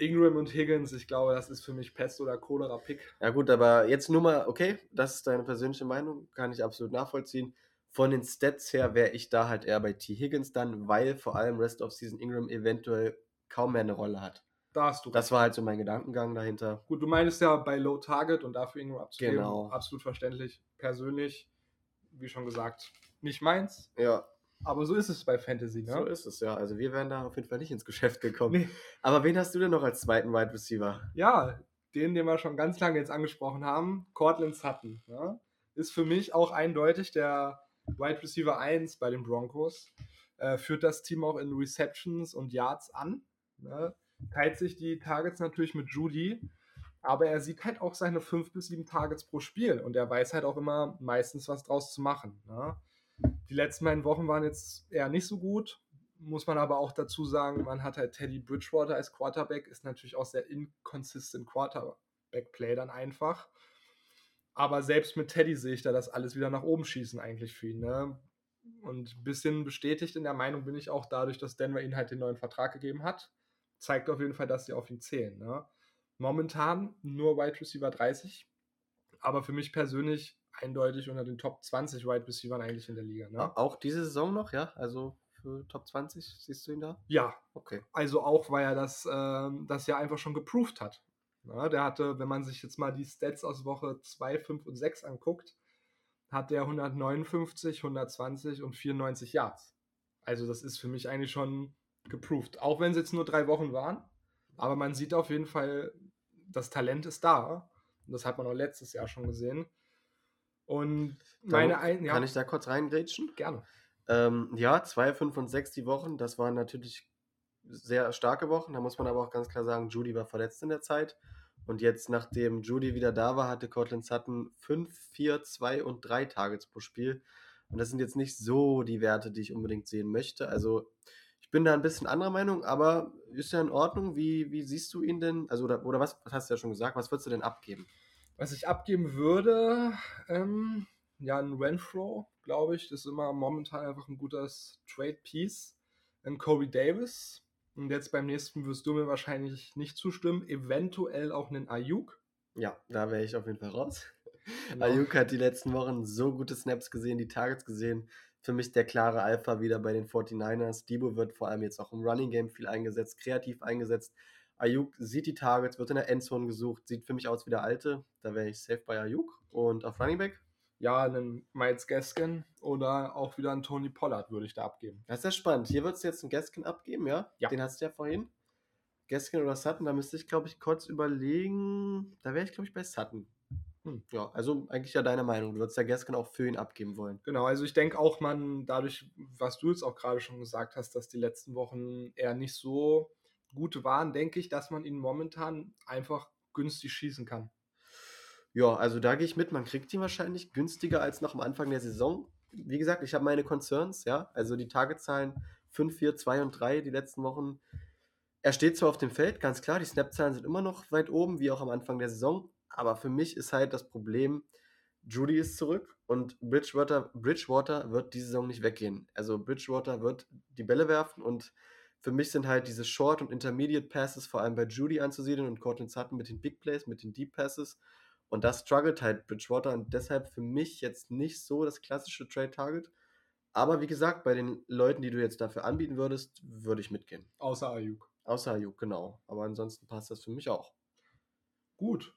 Ingram und Higgins, ich glaube, das ist für mich Pest oder Cholera-Pick. Ja gut, aber jetzt nur mal, okay, das ist deine persönliche Meinung, kann ich absolut nachvollziehen. Von den Stats her wäre ich da halt eher bei T. Higgins dann, weil vor allem Rest of Season Ingram eventuell kaum mehr eine Rolle hat. Da hast du Das war halt so mein Gedankengang dahinter. Gut, du meinst ja bei Low Target und dafür Ingram abzugeben. Genau. Absolut verständlich. Persönlich, wie schon gesagt, nicht meins. Ja, Aber so ist es bei Fantasy, ne? so ist es ja. Also wir wären da auf jeden Fall nicht ins Geschäft gekommen. Nee. Aber wen hast du denn noch als zweiten Wide Receiver? Ja, den, den wir schon ganz lange jetzt angesprochen haben, Cortland Sutton, ne? ist für mich auch eindeutig der Wide Receiver 1 bei den Broncos. Äh, führt das Team auch in Receptions und Yards an. Ne? Teilt sich die Targets natürlich mit Judy, aber er sieht halt auch seine 5 bis 7 Targets pro Spiel und er weiß halt auch immer meistens was draus zu machen. Ne? Die letzten beiden Wochen waren jetzt eher nicht so gut. Muss man aber auch dazu sagen, man hat halt Teddy Bridgewater als Quarterback, ist natürlich auch sehr inconsistent Quarterback-Play dann einfach. Aber selbst mit Teddy sehe ich da das alles wieder nach oben schießen eigentlich für ihn. Ne? Und ein bisschen bestätigt in der Meinung bin ich auch dadurch, dass Denver ihn halt den neuen Vertrag gegeben hat. Zeigt auf jeden Fall, dass sie auf ihn zählen. Ne? Momentan nur Wide Receiver 30, aber für mich persönlich eindeutig unter den Top 20 Wide Receivern eigentlich in der Liga. Ne? Auch diese Saison noch, ja? Also für Top 20, siehst du ihn da? Ja, Okay. also auch, weil er das, ähm, das ja einfach schon geproved hat. Ja, der hatte, wenn man sich jetzt mal die Stats aus Woche 2, 5 und 6 anguckt, hat der 159, 120 und 94 Yards. Also das ist für mich eigentlich schon geproved. Auch wenn es jetzt nur drei Wochen waren. Aber man sieht auf jeden Fall, das Talent ist da. Und das hat man auch letztes Jahr schon gesehen. Und meine ein, ja, Kann ich da kurz reingrätschen? gerne. Ähm, ja, 2, 5 und 6 die Wochen, das waren natürlich sehr starke Wochen. Da muss man aber auch ganz klar sagen, Judy war verletzt in der Zeit. Und jetzt, nachdem Judy wieder da war, hatte Cortland Sutton 5, 4, 2 und 3 Targets pro Spiel. Und das sind jetzt nicht so die Werte, die ich unbedingt sehen möchte. Also ich bin da ein bisschen anderer Meinung, aber ist ja in Ordnung. Wie, wie siehst du ihn denn? Also, oder, oder was, was hast du ja schon gesagt? Was würdest du denn abgeben? Was ich abgeben würde, ähm, ja, ein Renfro, glaube ich, das ist immer momentan einfach ein gutes Trade-Piece. Ein Corey Davis. Und jetzt beim nächsten wirst du mir wahrscheinlich nicht zustimmen. Eventuell auch einen Ayuk. Ja, da wäre ich auf jeden Fall raus. Genau. Ayuk hat die letzten Wochen so gute Snaps gesehen, die Targets gesehen. Für mich der klare Alpha wieder bei den 49ers. Debo wird vor allem jetzt auch im Running Game viel eingesetzt, kreativ eingesetzt. Ayuk sieht die Targets, wird in der Endzone gesucht, sieht für mich aus wie der Alte. Da wäre ich safe bei Ayuk. Und auf Running Back? Ja, einen Miles Gaskin oder auch wieder einen Tony Pollard würde ich da abgeben. Das ist ja spannend. Hier würdest du jetzt einen Gaskin abgeben, ja? Ja. Den hast du ja vorhin. Gaskin oder Sutton, da müsste ich, glaube ich, kurz überlegen. Da wäre ich, glaube ich, bei Sutton. Hm, ja, also eigentlich ja deine Meinung. Du würdest ja Gaskin auch für ihn abgeben wollen. Genau, also ich denke auch, man dadurch, was du jetzt auch gerade schon gesagt hast, dass die letzten Wochen eher nicht so gut waren, denke ich, dass man ihn momentan einfach günstig schießen kann. Ja, also da gehe ich mit. Man kriegt ihn wahrscheinlich günstiger als noch am Anfang der Saison. Wie gesagt, ich habe meine Concerns, ja. Also die Targetzahlen 5, 4, 2 und 3 die letzten Wochen. Er steht zwar auf dem Feld, ganz klar, die Snap-Zahlen sind immer noch weit oben, wie auch am Anfang der Saison. Aber für mich ist halt das Problem, Judy ist zurück und Bridgewater, Bridgewater wird diese Saison nicht weggehen. Also Bridgewater wird die Bälle werfen und für mich sind halt diese Short- und Intermediate Passes vor allem bei Judy anzusiedeln und Cortland Sutton mit den Big Plays, mit den Deep Passes. Und das struggelt halt Bridgewater und deshalb für mich jetzt nicht so das klassische Trade-Target. Aber wie gesagt, bei den Leuten, die du jetzt dafür anbieten würdest, würde ich mitgehen. Außer Ayuk. Außer Ayuk, genau. Aber ansonsten passt das für mich auch. Gut.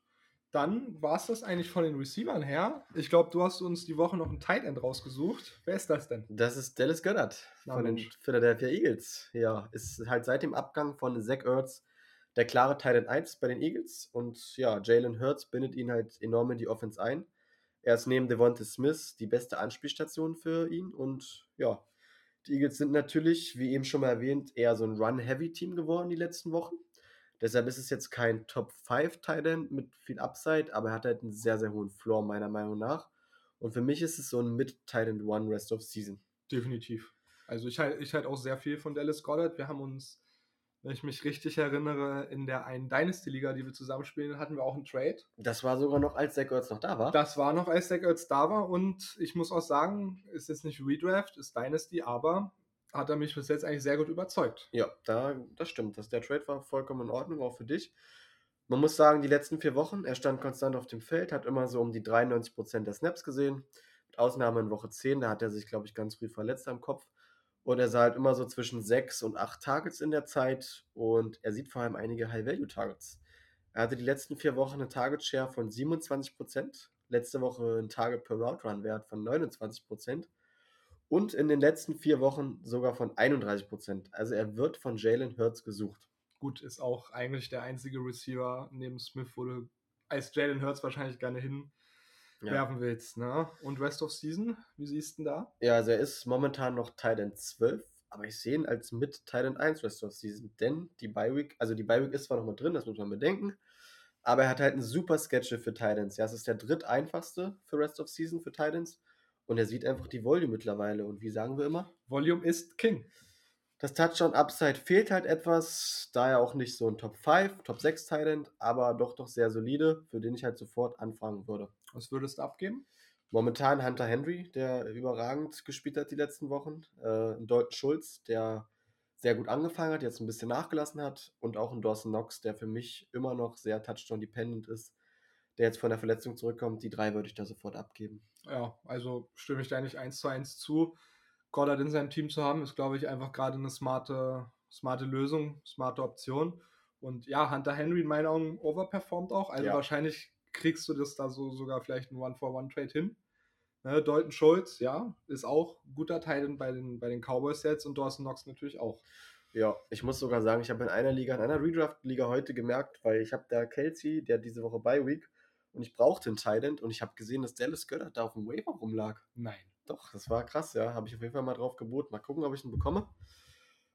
Dann war es das eigentlich von den Receivern her. Ich glaube, du hast uns die Woche noch einen Tight End rausgesucht. Wer ist das denn? Das ist Dallas Goddard von den. Philadelphia Eagles. Ja, ist halt seit dem Abgang von Zach Ertz der klare Tight End 1 bei den Eagles. Und ja, Jalen Hurts bindet ihn halt enorm in die Offense ein. Er ist neben Devonta Smith die beste Anspielstation für ihn. Und ja, die Eagles sind natürlich, wie eben schon mal erwähnt, eher so ein Run-Heavy-Team geworden die letzten Wochen. Deshalb ist es jetzt kein Top 5 Tight End mit viel Upside, aber er hat halt einen sehr, sehr hohen Floor, meiner Meinung nach. Und für mich ist es so ein Mid-Tight End One Rest of Season. Definitiv. Also ich halte ich halt auch sehr viel von Dallas Goddard. Wir haben uns, wenn ich mich richtig erinnere, in der einen Dynasty-Liga, die wir zusammenspielen, hatten wir auch einen Trade. Das war sogar noch, als Zach Ertz noch da war. Das war noch, als Zach Ertz da war und ich muss auch sagen, ist jetzt nicht Redraft, ist Dynasty, aber hat er mich bis jetzt eigentlich sehr gut überzeugt. Ja, da, das stimmt. Das, der Trade war vollkommen in Ordnung, auch für dich. Man muss sagen, die letzten vier Wochen, er stand konstant auf dem Feld, hat immer so um die 93% der Snaps gesehen. Mit Ausnahme in Woche 10, da hat er sich, glaube ich, ganz früh verletzt am Kopf. Und er sah halt immer so zwischen 6 und 8 Targets in der Zeit und er sieht vor allem einige High-Value-Targets. Er hatte die letzten vier Wochen eine Target-Share von 27%, letzte Woche ein Target per Route Run-Wert von 29% und in den letzten vier Wochen sogar von 31%. Also er wird von Jalen Hurts gesucht. Gut, ist auch eigentlich der einzige Receiver neben Smith, wo du als Jalen Hurts wahrscheinlich gerne hinwerfen ja. willst. Ne? Und Rest of Season, wie siehst du denn da? Ja, also er ist momentan noch Titan 12, aber ich sehe ihn als mit Titan 1 Rest of Season, denn die Bye Week, also die Bye Week ist zwar noch mal drin, das muss man bedenken, aber er hat halt einen super Schedule für Titans. Ja, es ist der dritteinfachste für Rest of Season für Titans und er sieht einfach die Volume mittlerweile und wie sagen wir immer? Volume ist King. Das Touchdown-Upside fehlt halt etwas, da er auch nicht so ein Top 5, Top 6 Talent, aber doch doch sehr solide, für den ich halt sofort anfangen würde. Was würdest du abgeben? Momentan Hunter Henry, der überragend gespielt hat die letzten Wochen. Äh, Dalton Schulz, der sehr gut angefangen hat, jetzt ein bisschen nachgelassen hat. Und auch ein Dawson Knox, der für mich immer noch sehr Touchdown-dependent ist, der jetzt von der Verletzung zurückkommt. Die drei würde ich da sofort abgeben. Ja, also stimme ich da nicht eins zu eins zu. Goddard in seinem Team zu haben, ist, glaube ich, einfach gerade eine smarte, smarte Lösung, smarte Option. Und ja, Hunter Henry in meinen Augen overperformt auch. Also ja. wahrscheinlich kriegst du das da so sogar vielleicht ein One-for-One-Trade hin. Ne, Dalton Schultz, ja, ist auch guter Teil bei den, bei den Cowboys jetzt und Dawson Knox natürlich auch. Ja, ich muss sogar sagen, ich habe in einer Liga, in einer Redraft-Liga heute gemerkt, weil ich habe da Kelsey, der diese Woche bei Week und ich brauchte einen Tident und ich habe gesehen, dass Dallas Goddard da auf dem Waiver rumlag. Nein. Doch, das war krass, ja. Habe ich auf jeden Fall mal drauf geboten. Mal gucken, ob ich ihn bekomme.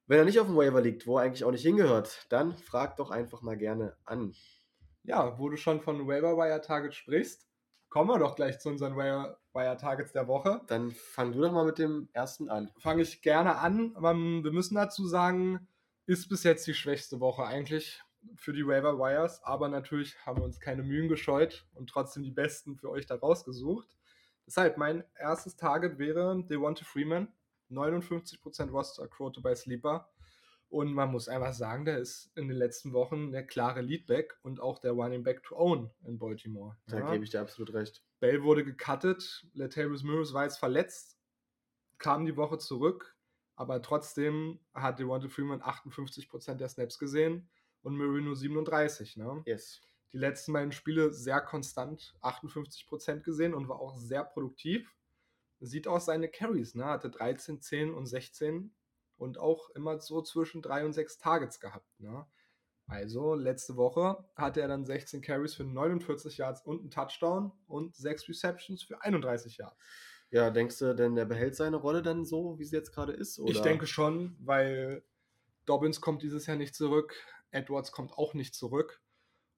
Wenn er nicht auf dem Waiver liegt, wo er eigentlich auch nicht hingehört, dann frag doch einfach mal gerne an. Ja, wo du schon von Waiver Wire Target sprichst, kommen wir doch gleich zu unseren Waiver Wire Targets der Woche. Dann fang du doch mal mit dem ersten an. Fange ich gerne an. Wir müssen dazu sagen, ist bis jetzt die schwächste Woche eigentlich für die Waiver Wires, aber natürlich haben wir uns keine Mühen gescheut und trotzdem die besten für euch da rausgesucht. Deshalb, mein erstes Target wäre Devonta Freeman, 59% Rosterquote bei Sleeper. Und man muss einfach sagen, der ist in den letzten Wochen der klare Leadback und auch der Running Back to own in Baltimore. Da ja. gebe ich dir absolut recht. Bell wurde gecuttet, Latavius Murray war jetzt verletzt, kam die Woche zurück, aber trotzdem hat Devonta Freeman 58% der Snaps gesehen und nur 37. Ne? Yes die letzten beiden Spiele sehr konstant 58% gesehen und war auch sehr produktiv. Sieht aus seine Carries, ne? hatte 13, 10 und 16 und auch immer so zwischen 3 und 6 Targets gehabt. Ne? Also letzte Woche hatte er dann 16 Carries für 49 Yards und einen Touchdown und 6 Receptions für 31 Yards. Ja, denkst du denn, er behält seine Rolle dann so, wie sie jetzt gerade ist? Oder? Ich denke schon, weil Dobbins kommt dieses Jahr nicht zurück, Edwards kommt auch nicht zurück.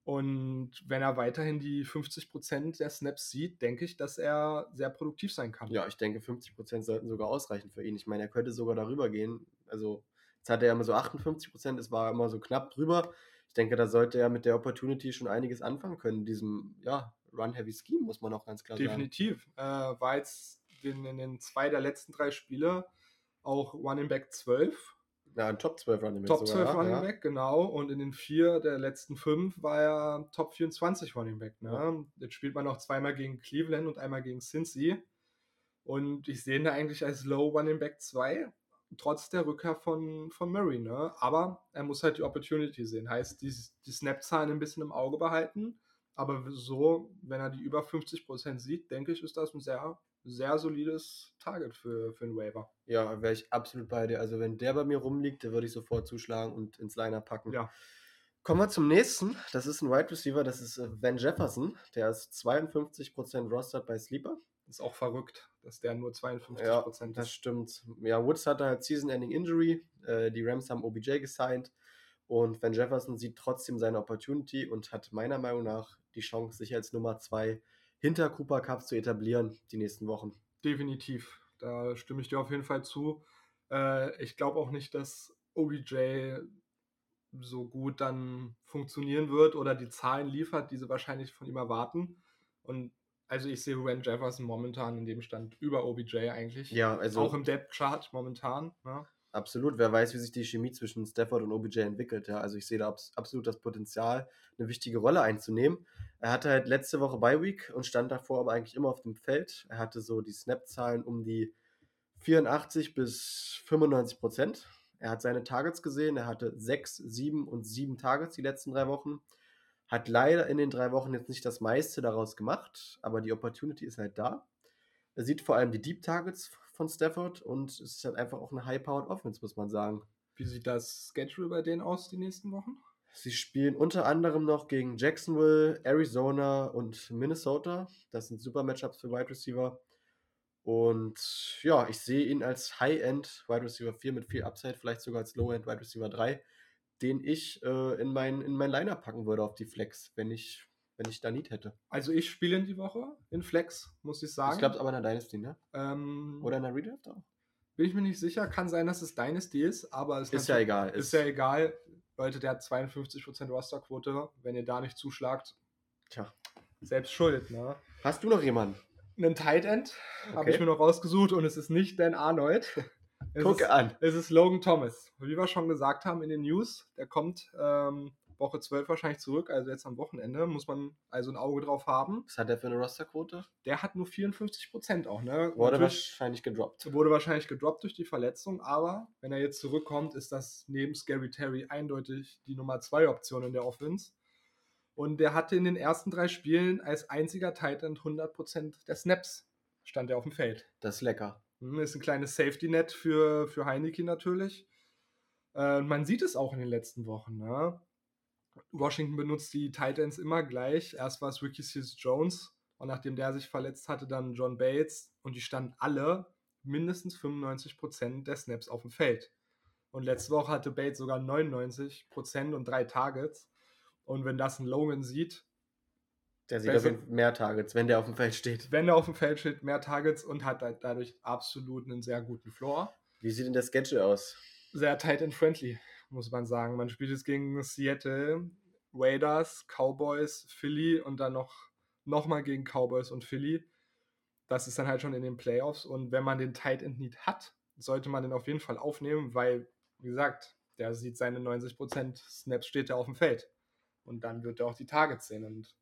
Und wenn er weiterhin die 50% der Snaps sieht, denke ich, dass er sehr produktiv sein kann. Ja, ich denke, 50% sollten sogar ausreichen für ihn. Ich meine, er könnte sogar darüber gehen. Also, jetzt hat er ja immer so 58%, es war immer so knapp drüber. Ich denke, da sollte er mit der Opportunity schon einiges anfangen können, in diesem ja, Run-Heavy-Scheme, muss man auch ganz klar Definitiv. sagen. Definitiv. Äh, war jetzt in, in, den zwei der letzten drei Spiele auch Running Back 12 ja, ein Top 12 Running Back. Top 12 sogar, Running ja. Back, genau. Und in den vier der letzten fünf war er Top 24 Running Back. Ne? Ja. Jetzt spielt man noch zweimal gegen Cleveland und einmal gegen Cincy. Und ich sehe ihn da eigentlich als Low Running Back 2, trotz der Rückkehr von, von Murray. Ne? Aber er muss halt die Opportunity sehen. Heißt, die, die Snap-Zahlen ein bisschen im Auge behalten. Aber so, wenn er die über 50% sieht, denke ich, ist das ein sehr sehr solides Target für, für einen Waiver. Ja, wäre ich absolut bei dir. Also wenn der bei mir rumliegt, der würde ich sofort zuschlagen und ins Liner packen. Ja. Kommen wir zum nächsten. Das ist ein Wide Receiver, das ist äh, Van Jefferson. Der ist 52% rostered bei Sleeper. ist auch verrückt, dass der nur 52% ja, ist. Das stimmt. Ja, Woods hatte halt Season-Ending Injury. Äh, die Rams haben OBJ gesigned. Und Van Jefferson sieht trotzdem seine Opportunity und hat meiner Meinung nach die Chance, sich als Nummer 2 hinter Cooper Cup zu etablieren die nächsten Wochen. Definitiv. Da stimme ich dir auf jeden Fall zu. Äh, ich glaube auch nicht, dass OBJ so gut dann funktionieren wird oder die Zahlen liefert, die sie wahrscheinlich von ihm erwarten. Und also ich sehe Rand Jefferson momentan in dem Stand über OBJ eigentlich. Ja, also auch im Depth Chart momentan. Ne? Absolut. Wer weiß, wie sich die Chemie zwischen Stafford und OBJ entwickelt. Ja? Also ich sehe da abs absolut das Potenzial, eine wichtige Rolle einzunehmen. Er hatte halt letzte Woche Bye Week und stand davor aber eigentlich immer auf dem Feld. Er hatte so die Snap-Zahlen um die 84 bis 95 Prozent. Er hat seine Targets gesehen. Er hatte 6, 7 und 7 Targets die letzten drei Wochen. Hat leider in den drei Wochen jetzt nicht das meiste daraus gemacht, aber die Opportunity ist halt da. Er sieht vor allem die Deep Targets von Stafford und es ist halt einfach auch eine High-Powered Offense, muss man sagen. Wie sieht das Schedule bei denen aus die nächsten Wochen? Sie spielen unter anderem noch gegen Jacksonville, Arizona und Minnesota. Das sind super Matchups für Wide Receiver. Und ja, ich sehe ihn als High-End Wide Receiver 4 mit viel Upside, vielleicht sogar als Low-End Wide Receiver 3, den ich äh, in mein, in mein Liner packen würde auf die Flex, wenn ich wenn ich da Need hätte. Also ich spiele in die Woche in Flex, muss ich sagen. Ich glaube aber in der Dynasty, ne? Ähm, Oder in der Redraft auch. Bin ich mir nicht sicher. Kann sein, dass es Dynasty ist, aber es ist ja egal. Ist, ist ja egal. Leute, der hat 52% Rosterquote. Wenn ihr da nicht zuschlagt, tja, selbst schuld. Ne? Hast du noch jemanden? Einen Tight End okay. habe ich mir noch rausgesucht und es ist nicht Dan Arnold. Es Gucke ist, an. Es ist Logan Thomas. Wie wir schon gesagt haben in den News, der kommt ähm, Woche 12 wahrscheinlich zurück, also jetzt am Wochenende, muss man also ein Auge drauf haben. Was hat der für eine Rosterquote? Der hat nur 54 Prozent auch, ne? Wurde Natürlich wahrscheinlich gedroppt. Wurde wahrscheinlich gedroppt durch die Verletzung, aber wenn er jetzt zurückkommt, ist das neben Scary Terry eindeutig die Nummer 2 Option in der Offense. Und der hatte in den ersten drei Spielen als einziger Titan 100% der Snaps stand er auf dem Feld. Das ist lecker. Hm, ist ein kleines Safety-Net für, für Heineke natürlich. Äh, man sieht es auch in den letzten Wochen. Ne? Washington benutzt die Titans immer gleich. Erst war es Ricky Sears Jones und nachdem der sich verletzt hatte, dann John Bates und die standen alle mindestens 95% der Snaps auf dem Feld. Und letzte Woche hatte Bates sogar 99% und drei Targets. Und wenn das ein Logan sieht, der sieht auf jeden Fall mehr Targets, wenn der auf dem Feld steht. Wenn der auf dem Feld steht, mehr Targets und hat dadurch absolut einen sehr guten Floor. Wie sieht denn der Schedule aus? Sehr tight and friendly muss man sagen. Man spielt jetzt gegen Seattle, Raiders, Cowboys, Philly und dann noch, mal gegen Cowboys und Philly. Das ist dann halt schon in den Playoffs. Und wenn man den Tight End Need hat, sollte man den auf jeden Fall aufnehmen, weil, wie gesagt, der sieht seine 90% Snaps steht er auf dem Feld. Und dann wird er auch die Targets sehen. Und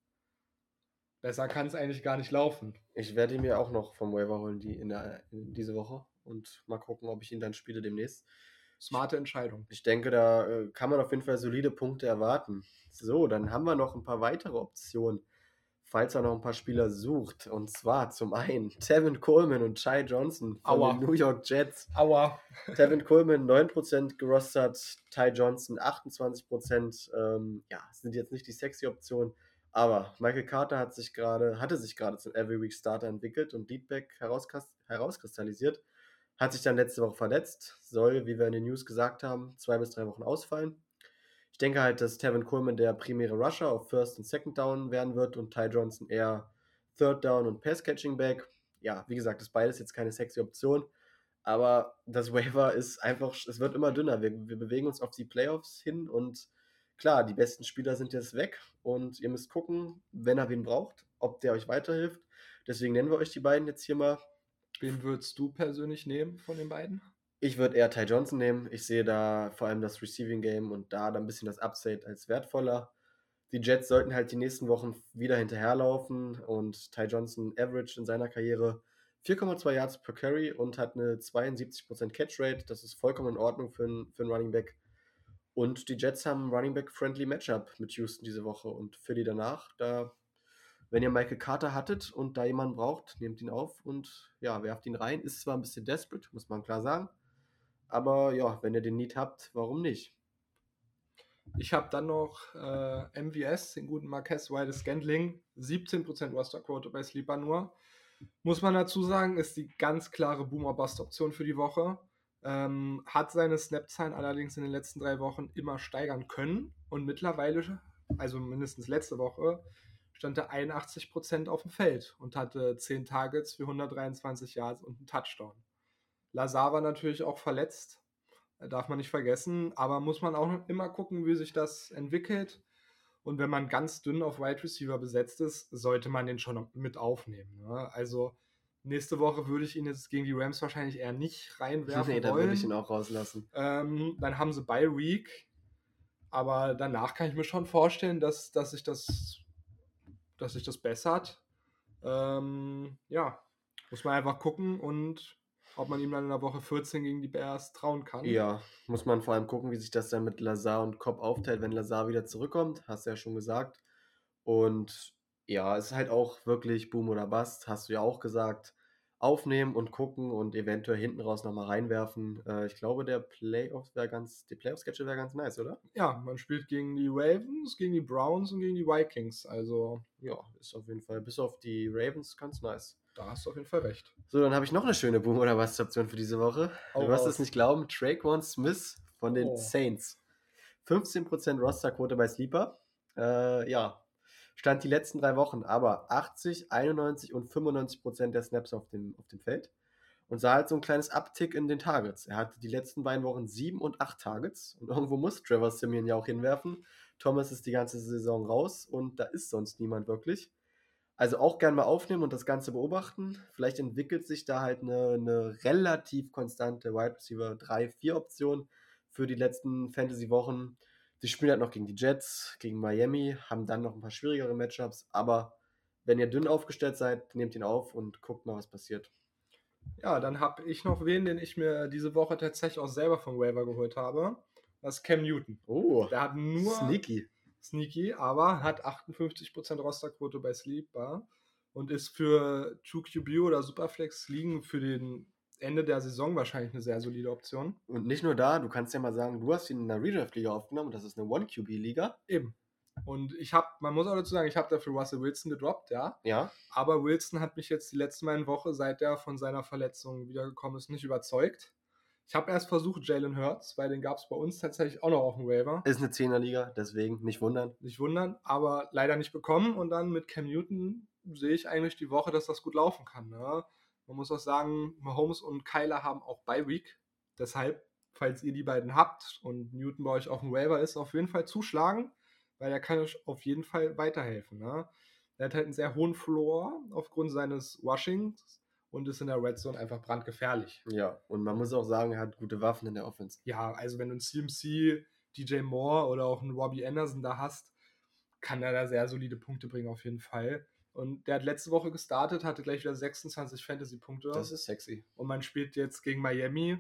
besser kann es eigentlich gar nicht laufen. Ich werde ihn mir auch noch vom Waiver holen die in, der, in diese Woche und mal gucken, ob ich ihn dann spiele demnächst. Smarte Entscheidung. Ich denke, da äh, kann man auf jeden Fall solide Punkte erwarten. So, dann haben wir noch ein paar weitere Optionen, falls er noch ein paar Spieler sucht. Und zwar zum einen Tevin Coleman und Chai Johnson von Aua. den New York Jets. Aua. Tevin Coleman 9% gerostert, Ty Johnson 28%. Ähm, ja, sind jetzt nicht die sexy Optionen. Aber Michael Carter hat sich grade, hatte sich gerade zum Every Week Starter entwickelt und Leadback herauskristallisiert. Hat sich dann letzte Woche verletzt, soll, wie wir in den News gesagt haben, zwei bis drei Wochen ausfallen. Ich denke halt, dass Tevin Coleman der primäre Rusher auf First und Second Down werden wird und Ty Johnson eher Third Down und Pass-Catching Back. Ja, wie gesagt, ist beides jetzt keine sexy Option. Aber das Waiver ist einfach, es wird immer dünner. Wir, wir bewegen uns auf die Playoffs hin und klar, die besten Spieler sind jetzt weg und ihr müsst gucken, wenn er wen braucht, ob der euch weiterhilft. Deswegen nennen wir euch die beiden jetzt hier mal. Wen würdest du persönlich nehmen von den beiden? Ich würde eher Ty Johnson nehmen. Ich sehe da vor allem das Receiving Game und da dann ein bisschen das Upside als wertvoller. Die Jets sollten halt die nächsten Wochen wieder hinterherlaufen und Ty Johnson average in seiner Karriere 4,2 Yards per Carry und hat eine 72% Catch Rate. Das ist vollkommen in Ordnung für einen, für einen Running Back. Und die Jets haben ein Running Back Friendly Matchup mit Houston diese Woche und für die danach, da wenn ihr Michael Carter hattet und da jemanden braucht, nehmt ihn auf und ja, werft ihn rein. Ist zwar ein bisschen desperate, muss man klar sagen. Aber ja, wenn ihr den Need habt, warum nicht? Ich habe dann noch äh, MVS, den guten Marquez Wilde Scandling, 17% Rosterquote bei Sleeper nur. Muss man dazu sagen, ist die ganz klare Boomer-Bust-Option für die Woche. Ähm, hat seine Snap-Zahlen allerdings in den letzten drei Wochen immer steigern können und mittlerweile, also mindestens letzte Woche, stand er 81% auf dem Feld und hatte 10 Targets für 123 Yards und einen Touchdown. Lazar war natürlich auch verletzt, darf man nicht vergessen, aber muss man auch immer gucken, wie sich das entwickelt. Und wenn man ganz dünn auf Wide Receiver besetzt ist, sollte man den schon mit aufnehmen. Ne? Also Nächste Woche würde ich ihn jetzt gegen die Rams wahrscheinlich eher nicht reinwerfen. Nee, dann wollen. würde ich ihn auch rauslassen. Ähm, dann haben sie Bye Week. Aber danach kann ich mir schon vorstellen, dass, dass sich das, dass sich das bessert. Ähm, ja, muss man einfach gucken und ob man ihm dann in der Woche 14 gegen die Bears trauen kann. Ja, muss man vor allem gucken, wie sich das dann mit Lazar und Cobb aufteilt, wenn Lazar wieder zurückkommt. Hast du ja schon gesagt. Und ja, es ist halt auch wirklich Boom oder Bust, hast du ja auch gesagt. Aufnehmen und gucken und eventuell hinten raus nochmal reinwerfen. Äh, ich glaube, der Playoffs wäre ganz, die Playoff-Sketche wäre ganz nice, oder? Ja, man spielt gegen die Ravens, gegen die Browns und gegen die Vikings. Also, Ja, ist auf jeden Fall, bis auf die Ravens, ganz nice. da hast du auf jeden Fall recht. So, dann habe ich noch eine schöne Boom- oder Bust-Option für diese Woche. Hau du wirst es nicht glauben, Traquan Smith von den Oh. Saints. 15% Rosterquote bei Sleeper. Äh, ja, stand die letzten drei Wochen, aber 80, 91 und 95% der Snaps auf dem, auf dem Feld. Und sah halt so ein kleines Uptick in den Targets. Er hatte die letzten beiden Wochen sieben und acht Targets. Und irgendwo muss Trevor Simeon ja auch hinwerfen. Thomas ist die ganze Saison raus und da ist sonst niemand wirklich. Also auch gern mal aufnehmen und das Ganze beobachten. Vielleicht entwickelt sich da halt eine, eine relativ konstante Wide Receiver 3-4 Option für die letzten Fantasy-Wochen. Sie spielen halt noch gegen die Jets, gegen Miami, haben dann noch ein paar schwierigere Matchups, aber wenn ihr dünn aufgestellt seid, nehmt ihn auf und guckt mal, was passiert. Ja, dann habe ich noch wen, den ich mir diese Woche tatsächlich auch selber vom Waiver geholt habe. Das ist Cam Newton. Oh, Der hat nur sneaky. sneaky, aber hat 58% Rosterquote bei Sleeper und ist für 2QB oder Superflex liegen für den Ende der Saison wahrscheinlich eine sehr solide Option. Und nicht nur da, du kannst ja mal sagen, du hast ihn in einer Redraft-Liga aufgenommen, das ist eine One-QB-Liga. Eben. Und ich habe, man muss auch dazu sagen, ich habe dafür Russell Wilson gedroppt, ja. Ja, Aber Wilson hat mich jetzt die letzte Mal Woche, seit er von seiner Verletzung wiedergekommen ist, nicht überzeugt. Ich habe erst versucht, Jalen Hurts, weil den gab es bei uns tatsächlich auch noch auf dem Waiver. ist eine 10er-Liga, deswegen nicht wundern. Nicht wundern, aber leider nicht bekommen. Und dann mit Cam Newton sehe ich eigentlich die Woche, dass das gut laufen kann. Ne? Man muss auch sagen, Mahomes und Kyler haben auch Bye Week. Deshalb, falls ihr die beiden habt und Newton bei euch auf dem Waiver ist, auf jeden Fall zuschlagen, weil er kann euch auf jeden Fall weiterhelfen. Ne? Er hat halt einen sehr hohen Floor aufgrund seines Washings und ist in der Red Zone einfach brandgefährlich. Ja, und man muss auch sagen, er hat gute Waffen in der Offense. Ja, also wenn du einen CMC, DJ Moore oder auch einen Robbie Anderson da hast, kann er da sehr solide Punkte bringen auf jeden Fall. Und der hat letzte Woche gestartet, hatte gleich wieder 26 Fantasy-Punkte. Das ist sexy. Und man spielt jetzt gegen Miami.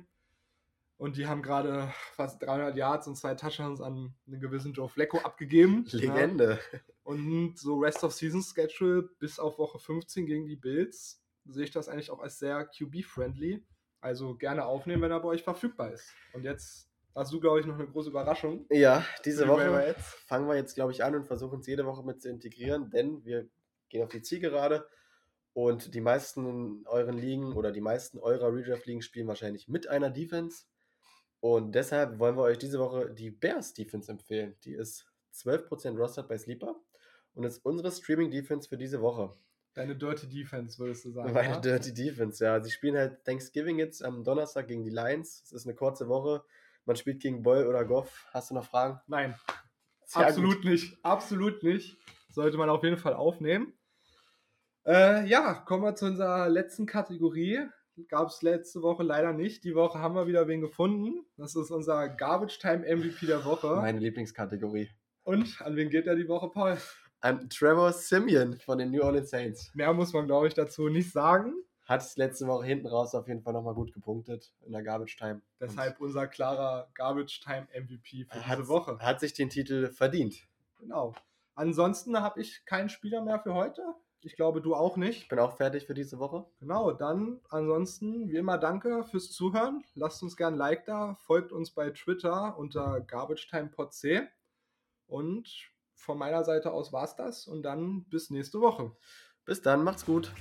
Und die haben gerade fast 300 Yards und zwei Touchdowns an einen gewissen Joe Flacco abgegeben. Ja. Legende. Und so Rest of Season Schedule bis auf Woche 15 gegen die Bills sehe ich das eigentlich auch als sehr QB-friendly. Also gerne aufnehmen, wenn er bei euch verfügbar ist. Und jetzt hast du, glaube ich, noch eine große Überraschung. Ja, diese Die Woche fangen wir jetzt, glaube ich, an und versuchen es jede Woche mit zu integrieren, denn wir gehen auf die Zielgerade und die meisten in euren Ligen oder die meisten eurer Redraft-Ligen spielen wahrscheinlich mit einer Defense. Und deshalb wollen wir euch diese Woche die Bears Defense empfehlen. Die ist 12% rostered bei Sleeper und ist unsere Streaming-Defense für diese Woche. Deine Dirty Defense, würdest du sagen. Meine ja? Dirty Defense, ja. Sie spielen halt Thanksgiving jetzt am Donnerstag gegen die Lions. Es ist eine kurze Woche. Man spielt gegen Boyle oder Goff. Hast du noch Fragen? Nein, Sehr absolut nicht. Absolut nicht. Sollte man auf jeden Fall aufnehmen. Äh, ja, kommen wir zu unserer letzten Kategorie. Gab es letzte Woche leider nicht. Die Woche haben wir wieder wen gefunden. Das ist unser Garbage Time MVP der Woche. Meine Lieblingskategorie. Und an wen geht er die Woche, Paul? An Trevor Simeon von den New Orleans Saints. Mehr muss man, glaube ich, dazu nicht sagen. Hat es letzte Woche hinten raus auf jeden Fall nochmal gut gepunktet in der Garbage Time. Deshalb unser klarer Garbage Time MVP für Und diese Woche. hat sich den Titel verdient. Genau. Ansonsten habe ich keinen Spieler mehr für heute. Ich glaube, du auch nicht. Ich bin auch fertig für diese Woche. Genau, dann ansonsten wie immer danke fürs Zuhören. Lasst uns gern ein Like da, folgt uns bei Twitter unter GarbageTimePodC. Und von meiner Seite aus war's das und dann bis nächste Woche. Bis dann, macht's gut.